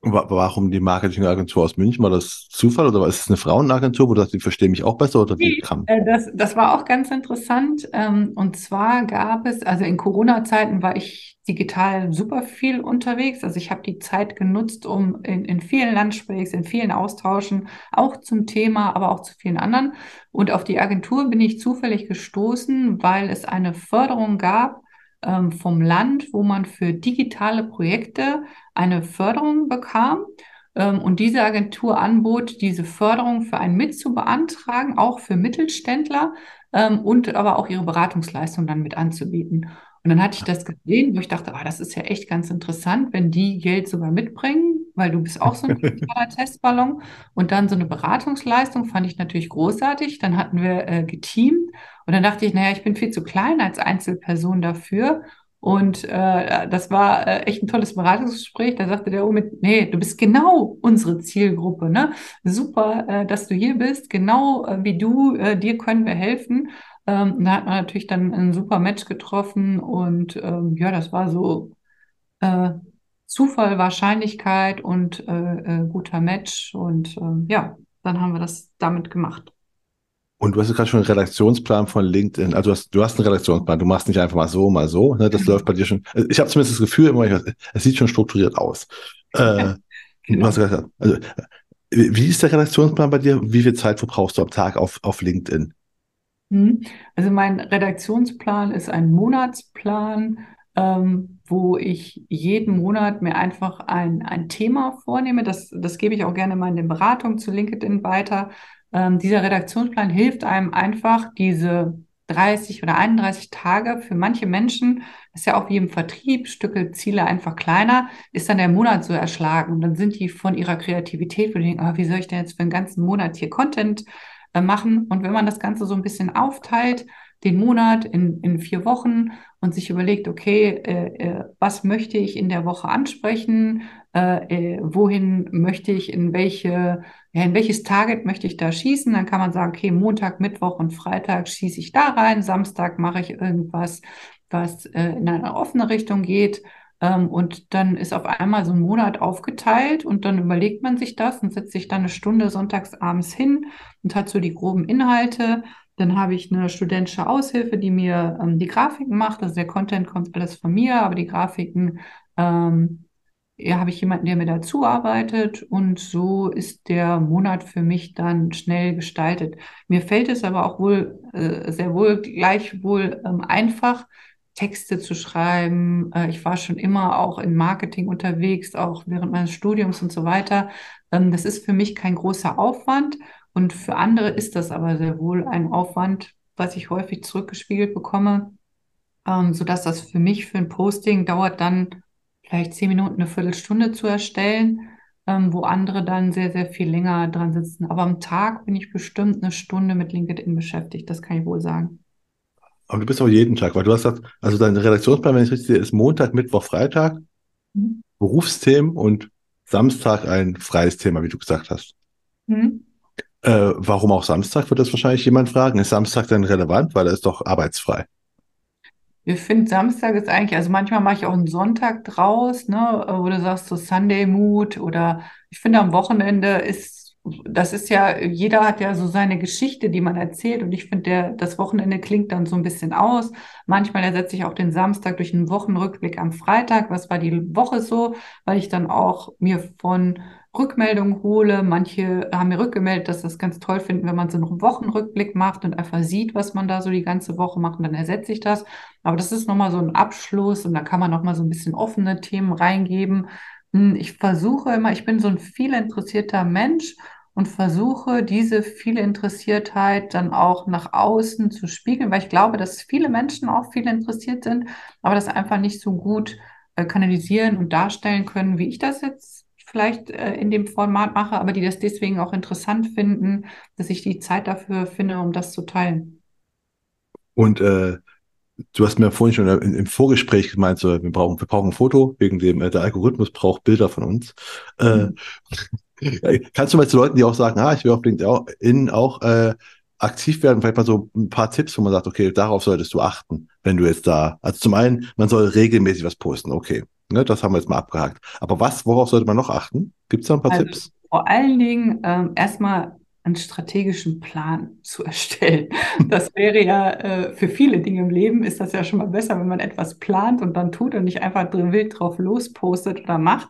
Warum die Marketingagentur aus München? War das Zufall oder ist es eine Frauenagentur, wo du sagst, die verstehen mich auch besser oder wie kam? Äh, das, das war auch ganz interessant. Ähm, und zwar gab es, also in Corona-Zeiten war ich digital super viel unterwegs. Also ich habe die Zeit genutzt, um in, in vielen Lunchbreaks, in vielen Austauschen, auch zum Thema, aber auch zu vielen anderen. Und auf die Agentur bin ich zufällig gestoßen, weil es eine Förderung gab ähm, vom Land, wo man für digitale Projekte eine Förderung bekam. Ähm, und diese Agentur anbot, diese Förderung für einen mit zu beantragen, auch für Mittelständler ähm, und aber auch ihre Beratungsleistung dann mit anzubieten. Und dann hatte ich das gesehen, wo ich dachte, ah, das ist ja echt ganz interessant, wenn die Geld sogar mitbringen, weil du bist auch so ein Testballon. Und dann so eine Beratungsleistung fand ich natürlich großartig. Dann hatten wir äh, geteamt und dann dachte ich, naja, ich bin viel zu klein als Einzelperson dafür. Und äh, das war äh, echt ein tolles Beratungsgespräch. Da sagte der Omid, nee, du bist genau unsere Zielgruppe, ne? Super, äh, dass du hier bist, genau äh, wie du, äh, dir können wir helfen. Ähm, da hat man natürlich dann ein super Match getroffen und ähm, ja, das war so äh, Zufall, Wahrscheinlichkeit und äh, äh, guter Match und äh, ja, dann haben wir das damit gemacht. Und du hast gerade schon einen Redaktionsplan von LinkedIn. Also du hast, du hast einen Redaktionsplan. Du machst nicht einfach mal so, mal so. Ne? Das mhm. läuft bei dir schon. Also ich habe zumindest das Gefühl immer, es sieht schon strukturiert aus. Äh, genau. also, wie ist der Redaktionsplan bei dir? Wie viel Zeit verbrauchst du am Tag auf, auf LinkedIn? Hm. Also mein Redaktionsplan ist ein Monatsplan, ähm, wo ich jeden Monat mir einfach ein, ein Thema vornehme. Das, das gebe ich auch gerne mal in den Beratungen zu LinkedIn weiter. Ähm, dieser Redaktionsplan hilft einem einfach, diese 30 oder 31 Tage für manche Menschen, ist ja auch wie im Vertrieb, Stücke, Ziele einfach kleiner, ist dann der Monat so erschlagen. Und dann sind die von ihrer Kreativität, wo die denken, oh, wie soll ich denn jetzt für einen ganzen Monat hier Content äh, machen. Und wenn man das Ganze so ein bisschen aufteilt, den Monat in, in vier Wochen und sich überlegt, okay, äh, äh, was möchte ich in der Woche ansprechen, äh, äh, wohin möchte ich, in welche, ja, in welches Target möchte ich da schießen, dann kann man sagen, okay, Montag, Mittwoch und Freitag schieße ich da rein, Samstag mache ich irgendwas, was äh, in eine offene Richtung geht und dann ist auf einmal so ein Monat aufgeteilt und dann überlegt man sich das und setzt sich dann eine Stunde sonntags abends hin und hat so die groben Inhalte. Dann habe ich eine studentische Aushilfe, die mir ähm, die Grafiken macht. Also der Content kommt alles von mir, aber die Grafiken ähm, ja, habe ich jemanden, der mir dazu arbeitet und so ist der Monat für mich dann schnell gestaltet. Mir fällt es aber auch wohl äh, sehr wohl gleichwohl ähm, einfach, Texte zu schreiben. Äh, ich war schon immer auch in Marketing unterwegs, auch während meines Studiums und so weiter. Ähm, das ist für mich kein großer Aufwand und für andere ist das aber sehr wohl ein Aufwand, was ich häufig zurückgespiegelt bekomme, ähm, sodass das für mich für ein Posting dauert dann vielleicht zehn Minuten, eine Viertelstunde zu erstellen, ähm, wo andere dann sehr, sehr viel länger dran sitzen. Aber am Tag bin ich bestimmt eine Stunde mit LinkedIn beschäftigt, das kann ich wohl sagen. Aber du bist auch jeden Tag, weil du hast gesagt, also dein Redaktionsplan, wenn ich richtig sehe, ist Montag, Mittwoch, Freitag, mhm. Berufsthemen und Samstag ein freies Thema, wie du gesagt hast. Mhm. Äh, warum auch Samstag, wird das wahrscheinlich jemand fragen. Ist Samstag denn relevant, weil er ist doch arbeitsfrei? Ich finde, Samstag ist eigentlich, also manchmal mache ich auch einen Sonntag draus, ne, wo du sagst so Sunday Mood oder ich finde am Wochenende ist das ist ja, jeder hat ja so seine Geschichte, die man erzählt. Und ich finde, das Wochenende klingt dann so ein bisschen aus. Manchmal ersetze ich auch den Samstag durch einen Wochenrückblick am Freitag. Was war die Woche so? Weil ich dann auch mir von Rückmeldungen hole. Manche haben mir rückgemeldet, dass das ganz toll finden, wenn man so einen Wochenrückblick macht und einfach sieht, was man da so die ganze Woche macht. Und dann ersetze ich das. Aber das ist nochmal so ein Abschluss und da kann man nochmal so ein bisschen offene Themen reingeben. Hm, ich versuche immer, ich bin so ein viel interessierter Mensch und versuche diese viele Interessiertheit dann auch nach außen zu spiegeln, weil ich glaube, dass viele Menschen auch viel interessiert sind, aber das einfach nicht so gut äh, kanalisieren und darstellen können, wie ich das jetzt vielleicht äh, in dem Format mache, aber die das deswegen auch interessant finden, dass ich die Zeit dafür finde, um das zu teilen. Und äh, du hast mir vorhin schon im, im Vorgespräch gemeint, so, wir brauchen, wir brauchen ein Foto, wegen dem äh, der Algorithmus braucht Bilder von uns. Äh, mhm. Kannst du mal zu Leuten, die auch sagen, ah, ich will auf LinkedIn auch äh, aktiv werden, vielleicht mal so ein paar Tipps, wo man sagt, okay, darauf solltest du achten, wenn du jetzt da, also zum einen, man soll regelmäßig was posten, okay, ne, das haben wir jetzt mal abgehakt. Aber was, worauf sollte man noch achten? Gibt es da ein paar also, Tipps? Vor allen Dingen ähm, erstmal einen strategischen Plan zu erstellen. Das wäre ja äh, für viele Dinge im Leben ist das ja schon mal besser, wenn man etwas plant und dann tut und nicht einfach wild drauf lospostet oder macht,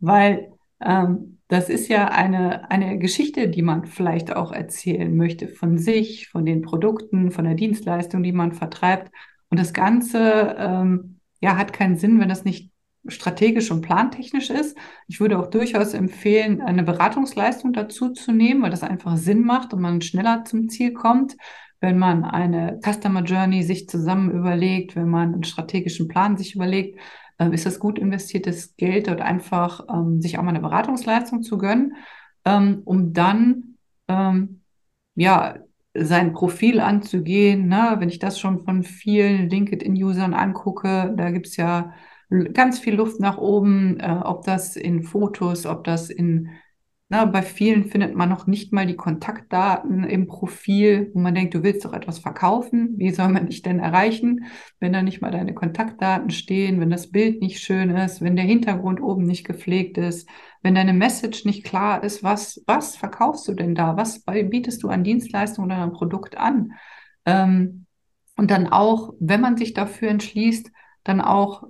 weil ähm, das ist ja eine, eine Geschichte, die man vielleicht auch erzählen möchte von sich, von den Produkten, von der Dienstleistung, die man vertreibt. Und das Ganze ähm, ja, hat keinen Sinn, wenn das nicht strategisch und plantechnisch ist. Ich würde auch durchaus empfehlen, eine Beratungsleistung dazu zu nehmen, weil das einfach Sinn macht und man schneller zum Ziel kommt, wenn man eine Customer Journey sich zusammen überlegt, wenn man einen strategischen Plan sich überlegt, äh, ist das gut investiertes Geld, dort einfach ähm, sich auch mal eine Beratungsleistung zu gönnen, ähm, um dann ähm, ja sein Profil anzugehen. Ne? Wenn ich das schon von vielen LinkedIn-Usern angucke, da gibt es ja ganz viel Luft nach oben, äh, ob das in Fotos, ob das in na, bei vielen findet man noch nicht mal die Kontaktdaten im Profil, wo man denkt, du willst doch etwas verkaufen. Wie soll man dich denn erreichen, wenn da nicht mal deine Kontaktdaten stehen, wenn das Bild nicht schön ist, wenn der Hintergrund oben nicht gepflegt ist, wenn deine Message nicht klar ist, was, was verkaufst du denn da? Was bietest du an Dienstleistungen oder an Produkt an? Ähm, und dann auch, wenn man sich dafür entschließt, dann auch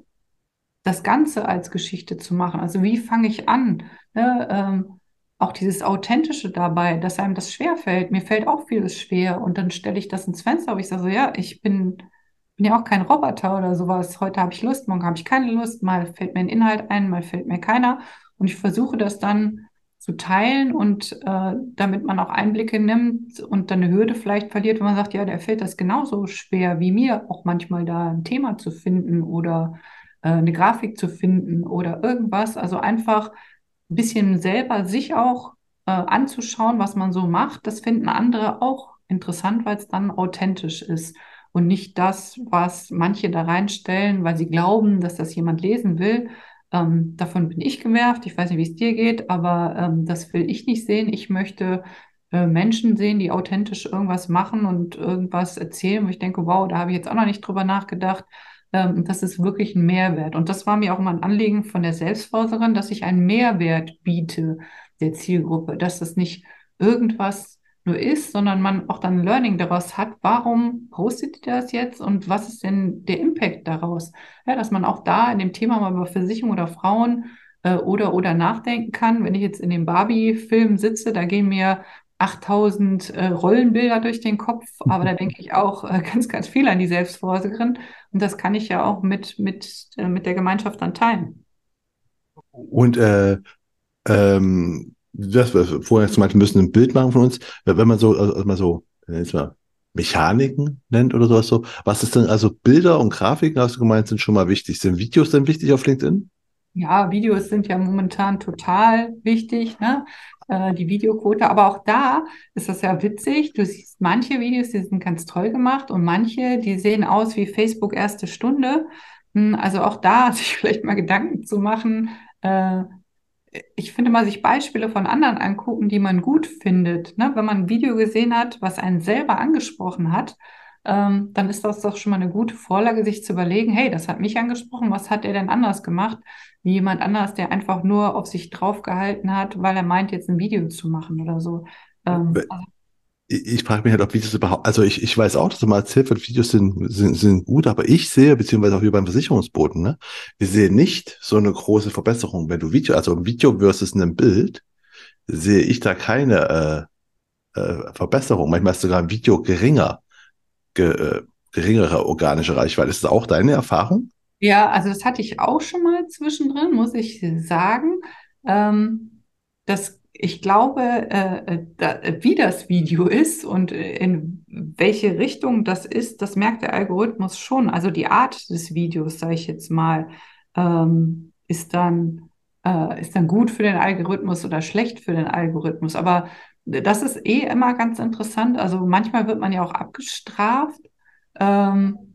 das Ganze als Geschichte zu machen. Also wie fange ich an? Ne? Ähm, auch dieses Authentische dabei, dass einem das schwer fällt. Mir fällt auch vieles schwer und dann stelle ich das ins Fenster, aber ich sage so, ja, ich bin, bin ja auch kein Roboter oder sowas. Heute habe ich Lust, morgen habe ich keine Lust, mal fällt mir ein Inhalt ein, mal fällt mir keiner. Und ich versuche das dann zu teilen und äh, damit man auch Einblicke nimmt und dann eine Hürde vielleicht verliert, wenn man sagt, ja, der fällt das genauso schwer wie mir, auch manchmal da ein Thema zu finden oder äh, eine Grafik zu finden oder irgendwas. Also einfach ein bisschen selber sich auch äh, anzuschauen, was man so macht, das finden andere auch interessant, weil es dann authentisch ist und nicht das, was manche da reinstellen, weil sie glauben, dass das jemand lesen will. Ähm, davon bin ich genervt. Ich weiß nicht, wie es dir geht, aber ähm, das will ich nicht sehen. Ich möchte äh, Menschen sehen, die authentisch irgendwas machen und irgendwas erzählen, wo ich denke, wow, da habe ich jetzt auch noch nicht drüber nachgedacht. Ähm, das ist wirklich ein Mehrwert. Und das war mir auch mal ein Anliegen von der Selbstforscherin, dass ich einen Mehrwert biete der Zielgruppe, dass das nicht irgendwas nur ist, sondern man auch dann Learning daraus hat. Warum postet ihr das jetzt und was ist denn der Impact daraus? Ja, dass man auch da in dem Thema mal über Versicherung oder Frauen äh, oder oder nachdenken kann. Wenn ich jetzt in dem Barbie-Film sitze, da gehen mir 8000 äh, Rollenbilder durch den Kopf, aber da denke ich auch äh, ganz, ganz viel an die Selbstvorsorgerin. Und das kann ich ja auch mit, mit, äh, mit der Gemeinschaft dann teilen. Und äh, ähm, das, vorher zum Beispiel müssen ein Bild machen von uns, wenn man so, also mal so, jetzt mal Mechaniken nennt oder sowas so. Was ist denn, also Bilder und Grafiken, hast du gemeint, sind schon mal wichtig. Sind Videos denn wichtig auf LinkedIn? Ja, Videos sind ja momentan total wichtig. Ne? Äh, die Videoquote. Aber auch da ist das ja witzig. Du siehst manche Videos, die sind ganz toll gemacht und manche, die sehen aus wie Facebook erste Stunde. Hm, also auch da sich vielleicht mal Gedanken zu machen. Äh, ich finde mal, sich Beispiele von anderen angucken, die man gut findet. Ne? Wenn man ein Video gesehen hat, was einen selber angesprochen hat, ähm, dann ist das doch schon mal eine gute Vorlage, sich zu überlegen, hey, das hat mich angesprochen, was hat er denn anders gemacht? wie jemand anders, der einfach nur auf sich draufgehalten hat, weil er meint, jetzt ein Video zu machen oder so. Ähm, also ich, ich frage mich halt, ob Videos überhaupt, also ich, ich weiß auch, dass du mal erzählt wird, Videos sind, sind, sind gut, aber ich sehe, beziehungsweise auch wie beim Versicherungsboten, ne, wir sehen nicht so eine große Verbesserung. Wenn du Video, also ein Video versus ein Bild, sehe ich da keine äh, äh, Verbesserung. Manchmal ist sogar ein Video geringer, ge, äh, geringere organische Reichweite. Ist das auch deine Erfahrung? Ja, also das hatte ich auch schon mal zwischendrin, muss ich sagen. Ähm, dass ich glaube, äh, äh da, wie das Video ist und in welche Richtung das ist, das merkt der Algorithmus schon. Also die Art des Videos, sage ich jetzt mal. ähm, ist dann äh, ist dann gut für den Algorithmus oder schlecht für den Algorithmus. Aber das ist eh immer ganz interessant. Also manchmal wird man ja auch abgestraft. Ähm,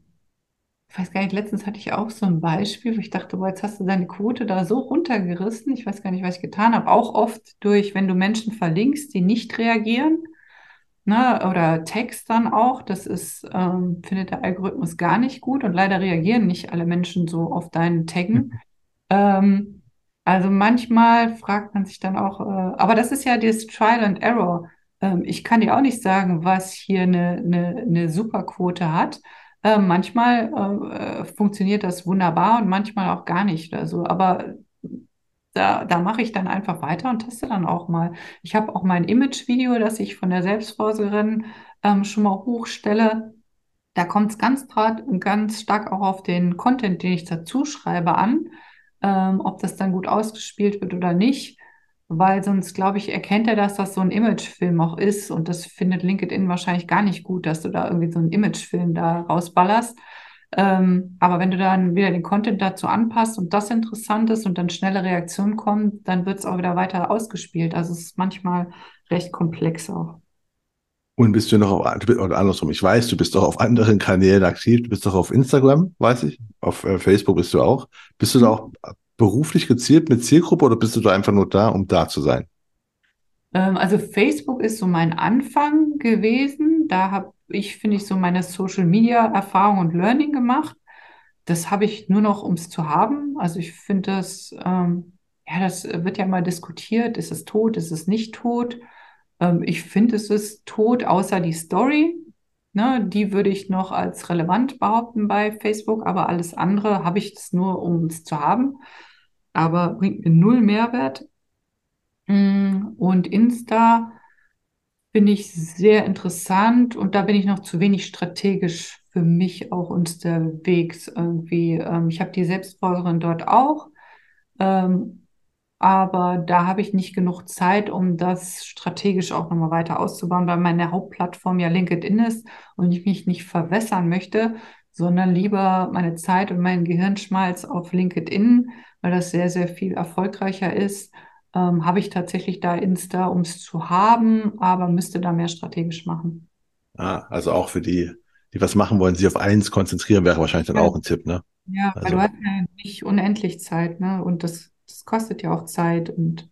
ich weiß gar nicht, letztens hatte ich auch so ein Beispiel, wo ich dachte, boah, jetzt hast du deine Quote da so runtergerissen. Ich weiß gar nicht, was ich getan habe. Auch oft durch, wenn du Menschen verlinkst, die nicht reagieren. Ne, oder Text dann auch, das ist, ähm, findet der Algorithmus gar nicht gut und leider reagieren nicht alle Menschen so auf deinen Taggen. ähm, also manchmal fragt man sich dann auch, äh, aber das ist ja das Trial and Error. Ähm, ich kann dir auch nicht sagen, was hier eine, eine, eine Superquote hat. Äh, manchmal äh, funktioniert das wunderbar und manchmal auch gar nicht. Also, aber da, da mache ich dann einfach weiter und teste dann auch mal. Ich habe auch mein Image-Video, das ich von der Selbstvorsorgerin ähm, schon mal hochstelle. Da kommt es ganz, ganz stark auch auf den Content, den ich dazu schreibe, an ähm, ob das dann gut ausgespielt wird oder nicht. Weil sonst, glaube ich, erkennt er, dass das so ein Imagefilm auch ist. Und das findet LinkedIn wahrscheinlich gar nicht gut, dass du da irgendwie so einen Imagefilm da rausballerst. Ähm, aber wenn du dann wieder den Content dazu anpasst und das interessant ist und dann schnelle Reaktionen kommen, dann wird es auch wieder weiter ausgespielt. Also es ist manchmal recht komplex auch. Und bist du noch auf, oder andersrum, ich weiß, du bist doch auf anderen Kanälen aktiv, du bist doch auf Instagram, weiß ich, auf äh, Facebook bist du auch. Bist du da auch beruflich gezielt mit Zielgruppe oder bist du da einfach nur da, um da zu sein? Ähm, also Facebook ist so mein Anfang gewesen. Da habe ich, finde ich, so meine Social Media Erfahrung und Learning gemacht. Das habe ich nur noch, um es zu haben. Also ich finde das, ähm, ja, das wird ja mal diskutiert. Ist es tot? Ist es nicht tot? Ähm, ich finde, es ist tot, außer die Story. Ne, die würde ich noch als relevant behaupten bei Facebook, aber alles andere habe ich es nur, um es zu haben. Aber bringt mir null Mehrwert. Mm, und Insta finde ich sehr interessant und da bin ich noch zu wenig strategisch für mich auch unterwegs irgendwie. Ähm, ich habe die Selbstfolgerin dort auch. Ähm, aber da habe ich nicht genug Zeit, um das strategisch auch nochmal weiter auszubauen, weil meine Hauptplattform ja LinkedIn ist und ich mich nicht verwässern möchte, sondern lieber meine Zeit und meinen Gehirnschmalz auf LinkedIn, weil das sehr, sehr viel erfolgreicher ist. Ähm, habe ich tatsächlich da Insta, um es zu haben, aber müsste da mehr strategisch machen. Ah, also auch für die, die was machen wollen, sich auf eins konzentrieren, wäre wahrscheinlich dann ja. auch ein Tipp, ne? Ja, also. weil du hast ja nicht unendlich Zeit, ne? Und das das kostet ja auch Zeit und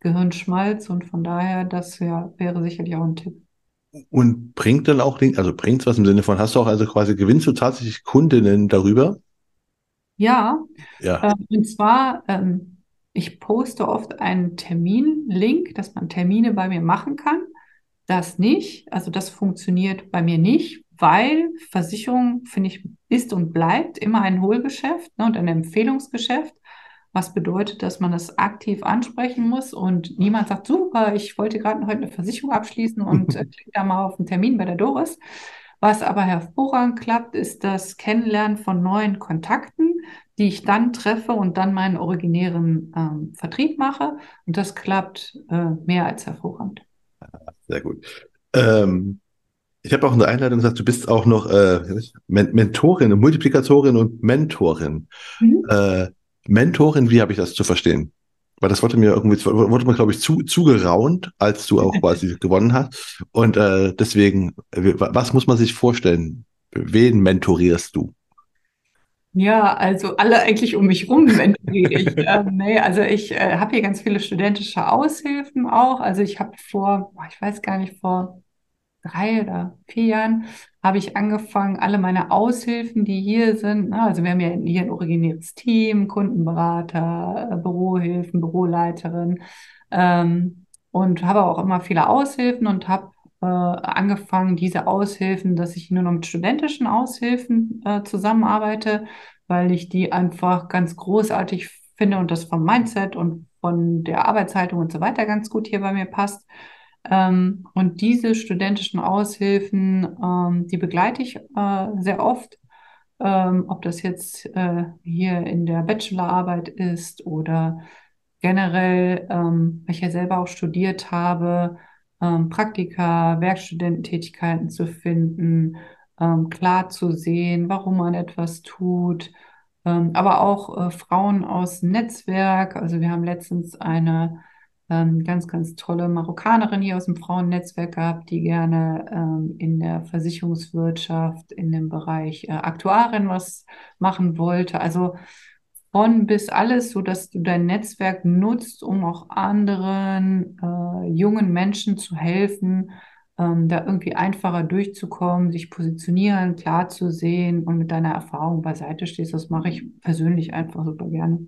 Gehirnschmalz und von daher, das wär, wäre sicherlich auch ein Tipp. Und bringt dann auch, also bringt es was im Sinne von, hast du auch also quasi, gewinnst du tatsächlich Kundinnen darüber? Ja, ja. Ähm, und zwar, ähm, ich poste oft einen Terminlink, dass man Termine bei mir machen kann. Das nicht, also das funktioniert bei mir nicht, weil Versicherung, finde ich, ist und bleibt immer ein Hohlgeschäft ne, und ein Empfehlungsgeschäft was bedeutet, dass man es aktiv ansprechen muss und niemand sagt, super, ich wollte gerade heute eine Versicherung abschließen und äh, klick da mal auf einen Termin bei der Doris. Was aber hervorragend klappt, ist das Kennenlernen von neuen Kontakten, die ich dann treffe und dann meinen originären ähm, Vertrieb mache. Und das klappt äh, mehr als hervorragend. Sehr gut. Ähm, ich habe auch in der Einleitung gesagt, du bist auch noch äh, Mentorin, Multiplikatorin und Mentorin. Mhm. Äh, Mentorin, wie habe ich das zu verstehen? Weil das wurde mir irgendwie, wurde mir, glaube ich, zu, zugeraunt, als du auch quasi gewonnen hast. Und äh, deswegen, was muss man sich vorstellen? Wen mentorierst du? Ja, also alle eigentlich um mich rum mentoriere ich. ähm, nee, also ich äh, habe hier ganz viele studentische Aushilfen auch. Also ich habe vor, ich weiß gar nicht, vor drei oder vier Jahren habe ich angefangen, alle meine Aushilfen, die hier sind, ne, also wir haben ja hier ein originäres Team, Kundenberater, äh, Bürohilfen, Büroleiterin ähm, und habe auch immer viele Aushilfen und habe äh, angefangen, diese Aushilfen, dass ich nur noch mit studentischen Aushilfen äh, zusammenarbeite, weil ich die einfach ganz großartig finde und das vom Mindset und von der Arbeitshaltung und so weiter ganz gut hier bei mir passt. Ähm, und diese studentischen Aushilfen, ähm, die begleite ich äh, sehr oft, ähm, ob das jetzt äh, hier in der Bachelorarbeit ist oder generell, ähm, weil ich ja selber auch studiert habe, ähm, Praktika, Werkstudententätigkeiten zu finden, ähm, klar zu sehen, warum man etwas tut, aber auch äh, Frauen aus Netzwerk. Also wir haben letztens eine ähm, ganz, ganz tolle Marokkanerin hier aus dem Frauennetzwerk gehabt, die gerne ähm, in der Versicherungswirtschaft, in dem Bereich äh, Aktuarin was machen wollte. Also von bis alles, so dass du dein Netzwerk nutzt, um auch anderen äh, jungen Menschen zu helfen, ähm, da irgendwie einfacher durchzukommen, sich positionieren, klar zu sehen und mit deiner Erfahrung beiseite stehst. Das mache ich persönlich einfach super gerne.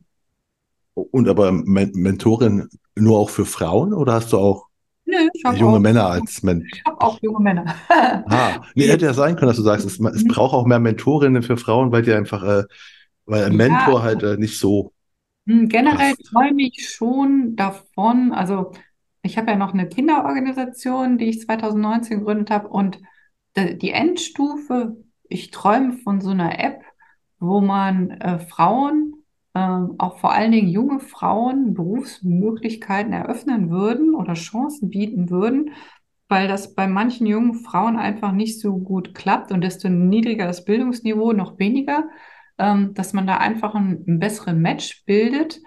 Und aber Mentorin nur auch für Frauen oder hast du auch Nö, junge auch, Männer als Mentor? Ich habe auch junge Männer. ah, nee, hätte ja sein können, dass du sagst, es, es mhm. braucht auch mehr Mentorinnen für Frauen, weil die einfach, äh, weil ein ja, Mentor halt äh, nicht so. Hm, generell träume ich schon davon, also ich habe ja noch eine Kinderorganisation, die ich 2019 gegründet habe und die Endstufe, ich träume von so einer App, wo man äh, Frauen ähm, auch vor allen Dingen junge Frauen Berufsmöglichkeiten eröffnen würden oder Chancen bieten würden, weil das bei manchen jungen Frauen einfach nicht so gut klappt und desto niedriger das Bildungsniveau, noch weniger, ähm, dass man da einfach einen, einen besseren Match bildet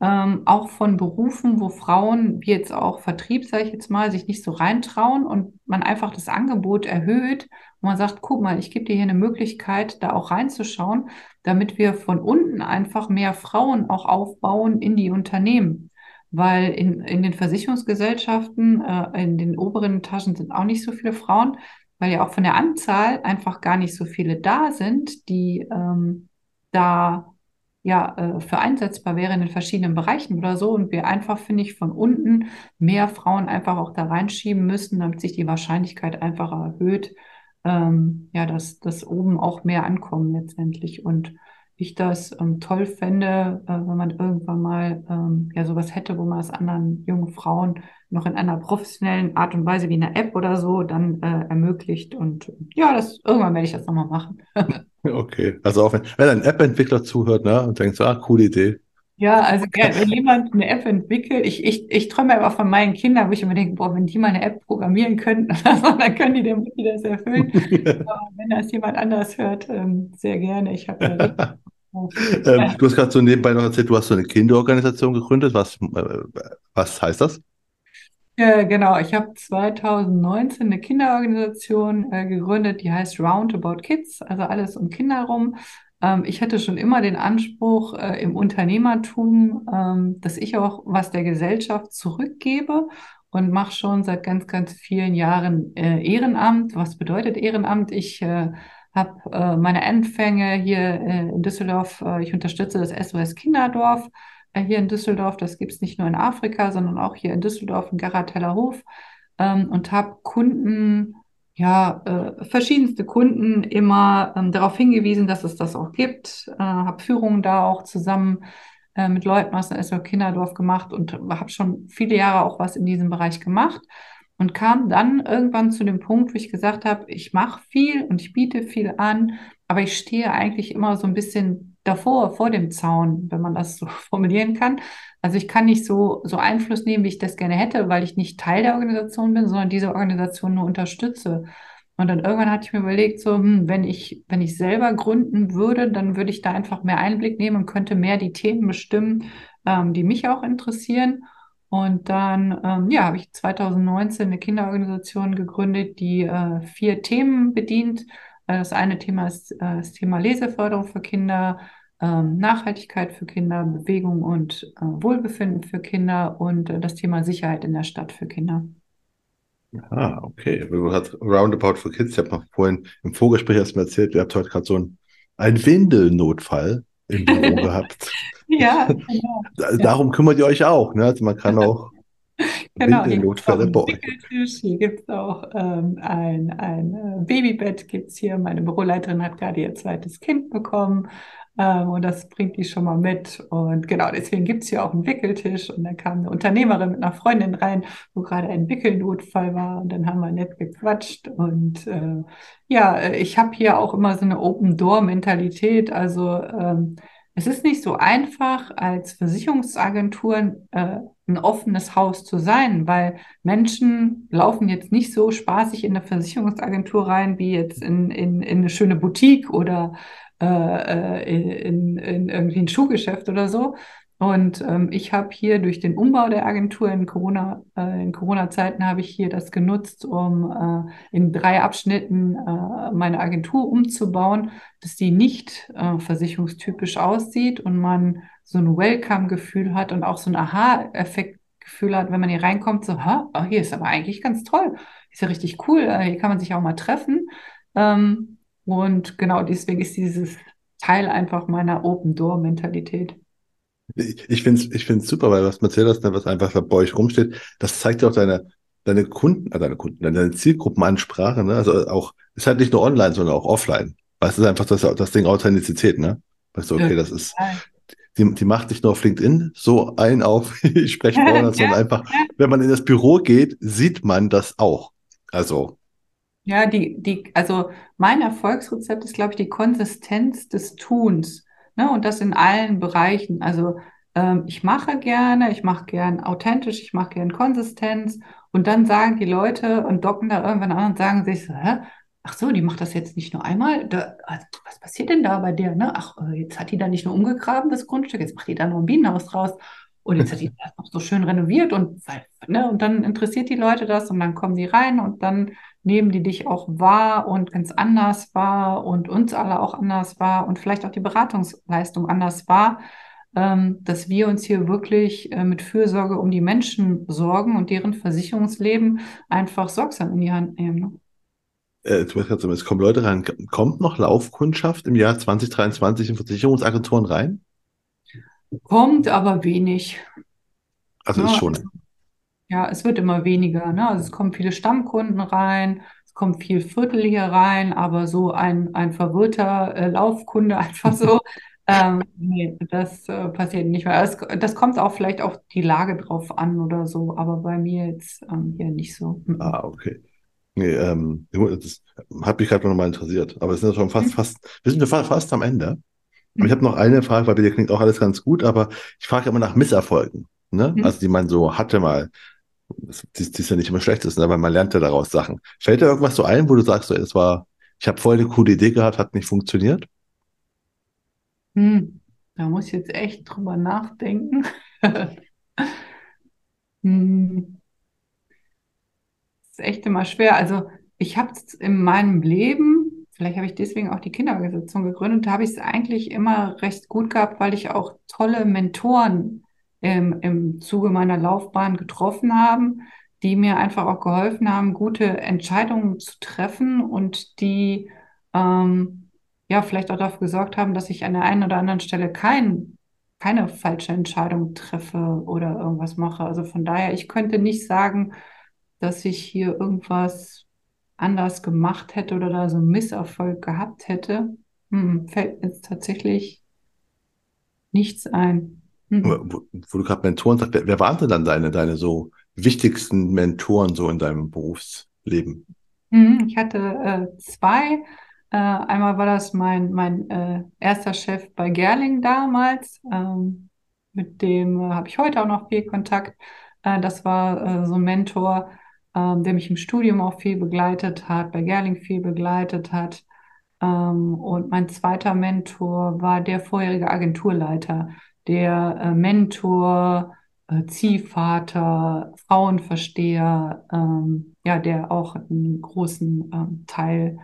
ähm, auch von Berufen, wo Frauen, wie jetzt auch Vertrieb, sage ich jetzt mal, sich nicht so reintrauen und man einfach das Angebot erhöht und man sagt, guck mal, ich gebe dir hier eine Möglichkeit, da auch reinzuschauen, damit wir von unten einfach mehr Frauen auch aufbauen in die Unternehmen. Weil in, in den Versicherungsgesellschaften, äh, in den oberen Etagen sind auch nicht so viele Frauen, weil ja auch von der Anzahl einfach gar nicht so viele da sind, die ähm, da ja, äh, für einsetzbar wäre in den verschiedenen Bereichen oder so und wir einfach, finde ich, von unten mehr Frauen einfach auch da reinschieben müssen, damit sich die Wahrscheinlichkeit einfach erhöht, ähm, ja, dass, dass oben auch mehr ankommen letztendlich und ich das ähm, toll fände, äh, wenn man irgendwann mal ähm, ja sowas hätte, wo man es anderen jungen Frauen noch in einer professionellen Art und Weise wie eine App oder so dann äh, ermöglicht. Und ja, das irgendwann werde ich das nochmal machen. okay, also auch wenn, wenn ein App-Entwickler zuhört ne, und denkt so, ah, coole Idee. Ja, also wenn jemand eine App entwickelt, ich, ich, ich träume aber von meinen Kindern, wo ich immer denke, boah, wenn die mal eine App programmieren könnten, dann können die dem das erfüllen. aber wenn das jemand anders hört, ähm, sehr gerne. Ich habe ja ähm, du hast gerade so nebenbei noch erzählt, du hast so eine Kinderorganisation gegründet. Was, äh, was heißt das? Ja, genau, ich habe 2019 eine Kinderorganisation äh, gegründet, die heißt Roundabout Kids, also alles um Kinder rum. Ähm, ich hatte schon immer den Anspruch äh, im Unternehmertum, ähm, dass ich auch was der Gesellschaft zurückgebe und mache schon seit ganz, ganz vielen Jahren äh, Ehrenamt. Was bedeutet Ehrenamt? Ich äh, habe äh, meine Anfänge hier äh, in Düsseldorf. Äh, ich unterstütze das SOS Kinderdorf hier in Düsseldorf. Das gibt es nicht nur in Afrika, sondern auch hier in Düsseldorf, in Garateller Hof. Ähm, und habe Kunden, ja, äh, verschiedenste Kunden immer ähm, darauf hingewiesen, dass es das auch gibt. Äh, habe Führungen da auch zusammen äh, mit Leuten aus dem SOS Kinderdorf gemacht und habe schon viele Jahre auch was in diesem Bereich gemacht und kam dann irgendwann zu dem Punkt, wo ich gesagt habe, ich mache viel und ich biete viel an, aber ich stehe eigentlich immer so ein bisschen davor, vor dem Zaun, wenn man das so formulieren kann. Also ich kann nicht so, so Einfluss nehmen, wie ich das gerne hätte, weil ich nicht Teil der Organisation bin, sondern diese Organisation nur unterstütze. Und dann irgendwann hatte ich mir überlegt, so, hm, wenn ich, wenn ich selber gründen würde, dann würde ich da einfach mehr Einblick nehmen und könnte mehr die Themen bestimmen, ähm, die mich auch interessieren. Und dann ähm, ja, habe ich 2019 eine Kinderorganisation gegründet, die äh, vier Themen bedient. Äh, das eine Thema ist äh, das Thema Leseförderung für Kinder, ähm, Nachhaltigkeit für Kinder, Bewegung und äh, Wohlbefinden für Kinder und das Thema Sicherheit in der Stadt für Kinder. Ah, okay. Du hast Roundabout for Kids. Ich habe noch vorhin im Vorgespräch erst mal erzählt, ihr habt heute gerade so einen, einen Windelnotfall im Büro gehabt. Ja, genau. Darum kümmert ihr euch auch. Ne? Also man kann auch genau, Windelnotfälle bei euch. Hier gibt es auch ähm, ein, ein äh, Babybett gibt's hier. Meine Büroleiterin hat gerade ihr zweites Kind bekommen. Ähm, und das bringt die schon mal mit. Und genau, deswegen gibt es hier auch einen Wickeltisch. Und dann kam eine Unternehmerin mit einer Freundin rein, wo gerade ein Wickelnotfall war. Und dann haben wir nett gequatscht. Und äh, ja, ich habe hier auch immer so eine Open-Door-Mentalität. Also ähm, es ist nicht so einfach, als Versicherungsagentur äh, ein offenes Haus zu sein, weil Menschen laufen jetzt nicht so spaßig in eine Versicherungsagentur rein, wie jetzt in, in, in eine schöne Boutique oder äh, in, in irgendwie ein Schuhgeschäft oder so. Und ähm, ich habe hier durch den Umbau der Agentur in Corona, äh, in Corona-Zeiten habe ich hier das genutzt, um äh, in drei Abschnitten äh, meine Agentur umzubauen, dass die nicht äh, versicherungstypisch aussieht und man so ein Welcome-Gefühl hat und auch so ein Aha-Effekt-Gefühl hat, wenn man hier reinkommt, so, ha, oh, hier ist aber eigentlich ganz toll, ist ja richtig cool, äh, hier kann man sich auch mal treffen. Ähm, und genau deswegen ist dieses Teil einfach meiner Open-Door-Mentalität. Ich finde es ich find's super, weil was du erzählt hast, was einfach bei euch rumsteht, das zeigt ja auch deine, deine Kunden, äh, deine Kunden, deine Zielgruppenansprache, ne? Also auch, ist halt nicht nur online, sondern auch offline. Weil es ist einfach das, das Ding Authentizität, ne? Weißt du, okay, das ist, die, die macht nicht nur auf LinkedIn so ein auf, ich spreche vorne, sondern einfach, wenn man in das Büro geht, sieht man das auch. Also. Ja, die, die, also mein Erfolgsrezept ist, glaube ich, die Konsistenz des Tuns. Ne? Und das in allen Bereichen. Also ähm, ich mache gerne, ich mache gern authentisch, ich mache gern Konsistenz. Und dann sagen die Leute und docken da irgendwann an und sagen sich so, hä? Ach so, die macht das jetzt nicht nur einmal. Da, also, was passiert denn da bei der? Ne? Ach, äh, jetzt hat die da nicht nur umgegraben, das Grundstück, jetzt macht die da noch ein Bienenhaus draus. Und jetzt hat die das noch so schön renoviert und, ne, und dann interessiert die Leute das und dann kommen die rein und dann nehmen die dich auch wahr und ganz anders wahr und uns alle auch anders wahr und vielleicht auch die Beratungsleistung anders wahr, ähm, dass wir uns hier wirklich äh, mit Fürsorge um die Menschen sorgen und deren Versicherungsleben einfach sorgsam in die Hand nehmen. Ne? Äh, es kommen Leute rein. Kommt noch Laufkundschaft im Jahr 2023 in Versicherungsagenturen rein? Kommt aber wenig. Also ja, ist schon. Ja, es wird immer weniger. Ne? Also es kommen viele Stammkunden rein, es kommt viel Viertel hier rein, aber so ein, ein verwirrter äh, Laufkunde einfach so, ähm, nee, das äh, passiert nicht mehr. Es, das kommt auch vielleicht auf die Lage drauf an oder so, aber bei mir jetzt ähm, hier nicht so. Mhm. Ah, okay. Nee, ähm, das hat mich gerade noch mal interessiert. Aber es sind ja schon fast, mhm. fast, wir sind fast, fast am Ende. Aber ich habe noch eine Frage, weil bei dir klingt auch alles ganz gut, aber ich frage immer nach Misserfolgen, ne? Mhm. Also die man so hatte mal. Die, die ist ja nicht immer schlecht ist, ne? aber man lernt ja daraus Sachen. Fällt dir irgendwas so ein, wo du sagst, so, es war, ich habe voll eine coole Idee gehabt, hat nicht funktioniert? Hm. Da muss ich jetzt echt drüber nachdenken. hm. Ist echt immer schwer. Also ich habe in meinem Leben vielleicht habe ich deswegen auch die Kinderorganisation gegründet, habe ich es eigentlich immer recht gut gehabt, weil ich auch tolle Mentoren im, im Zuge meiner Laufbahn getroffen haben, die mir einfach auch geholfen haben, gute Entscheidungen zu treffen und die ähm, ja vielleicht auch dafür gesorgt haben, dass ich an der einen oder anderen Stelle kein, keine falsche Entscheidung treffe oder irgendwas mache. Also von daher, ich könnte nicht sagen, dass ich hier irgendwas anders gemacht hätte oder da so einen Misserfolg gehabt hätte, hm, fällt mir jetzt tatsächlich nichts ein. Hm. Wo, wo, du gerade Mentoren sagst, wer, wer waren denn dann deine, deine so wichtigsten Mentoren so in deinem Berufsleben? Hm, ich hatte äh, zwei. Äh, einmal war das mein, mein äh, erster Chef bei Gerling damals. Ähm, mit dem äh, habe ich heute auch noch viel Kontakt. Äh, das war äh, so ein Mentor, ähm, der mich im Studium auch viel begleitet hat, bei Gerling viel begleitet hat. Ähm, und mein zweiter Mentor war der vorherige Agenturleiter, der äh, Mentor, äh, Ziehvater, Frauenversteher, ähm, ja, der auch einen großen ähm, Teil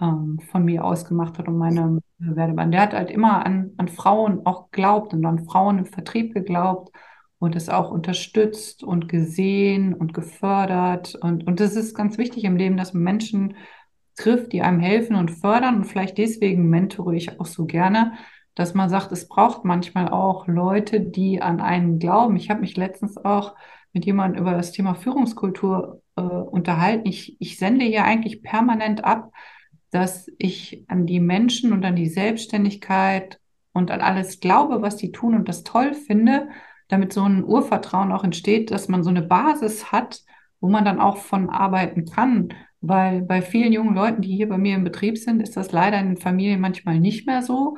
ähm, von mir ausgemacht hat und meinem Werdebahn. Der hat halt immer an, an Frauen auch geglaubt und an Frauen im Vertrieb geglaubt und es auch unterstützt und gesehen und gefördert. Und, und das ist ganz wichtig im Leben, dass man Menschen trifft, die einem helfen und fördern. Und vielleicht deswegen mentore ich auch so gerne, dass man sagt, es braucht manchmal auch Leute, die an einen glauben. Ich habe mich letztens auch mit jemandem über das Thema Führungskultur äh, unterhalten. Ich, ich sende ja eigentlich permanent ab, dass ich an die Menschen und an die Selbstständigkeit und an alles glaube, was die tun und das toll finde damit so ein Urvertrauen auch entsteht, dass man so eine Basis hat, wo man dann auch von arbeiten kann. Weil bei vielen jungen Leuten, die hier bei mir im Betrieb sind, ist das leider in den Familien manchmal nicht mehr so.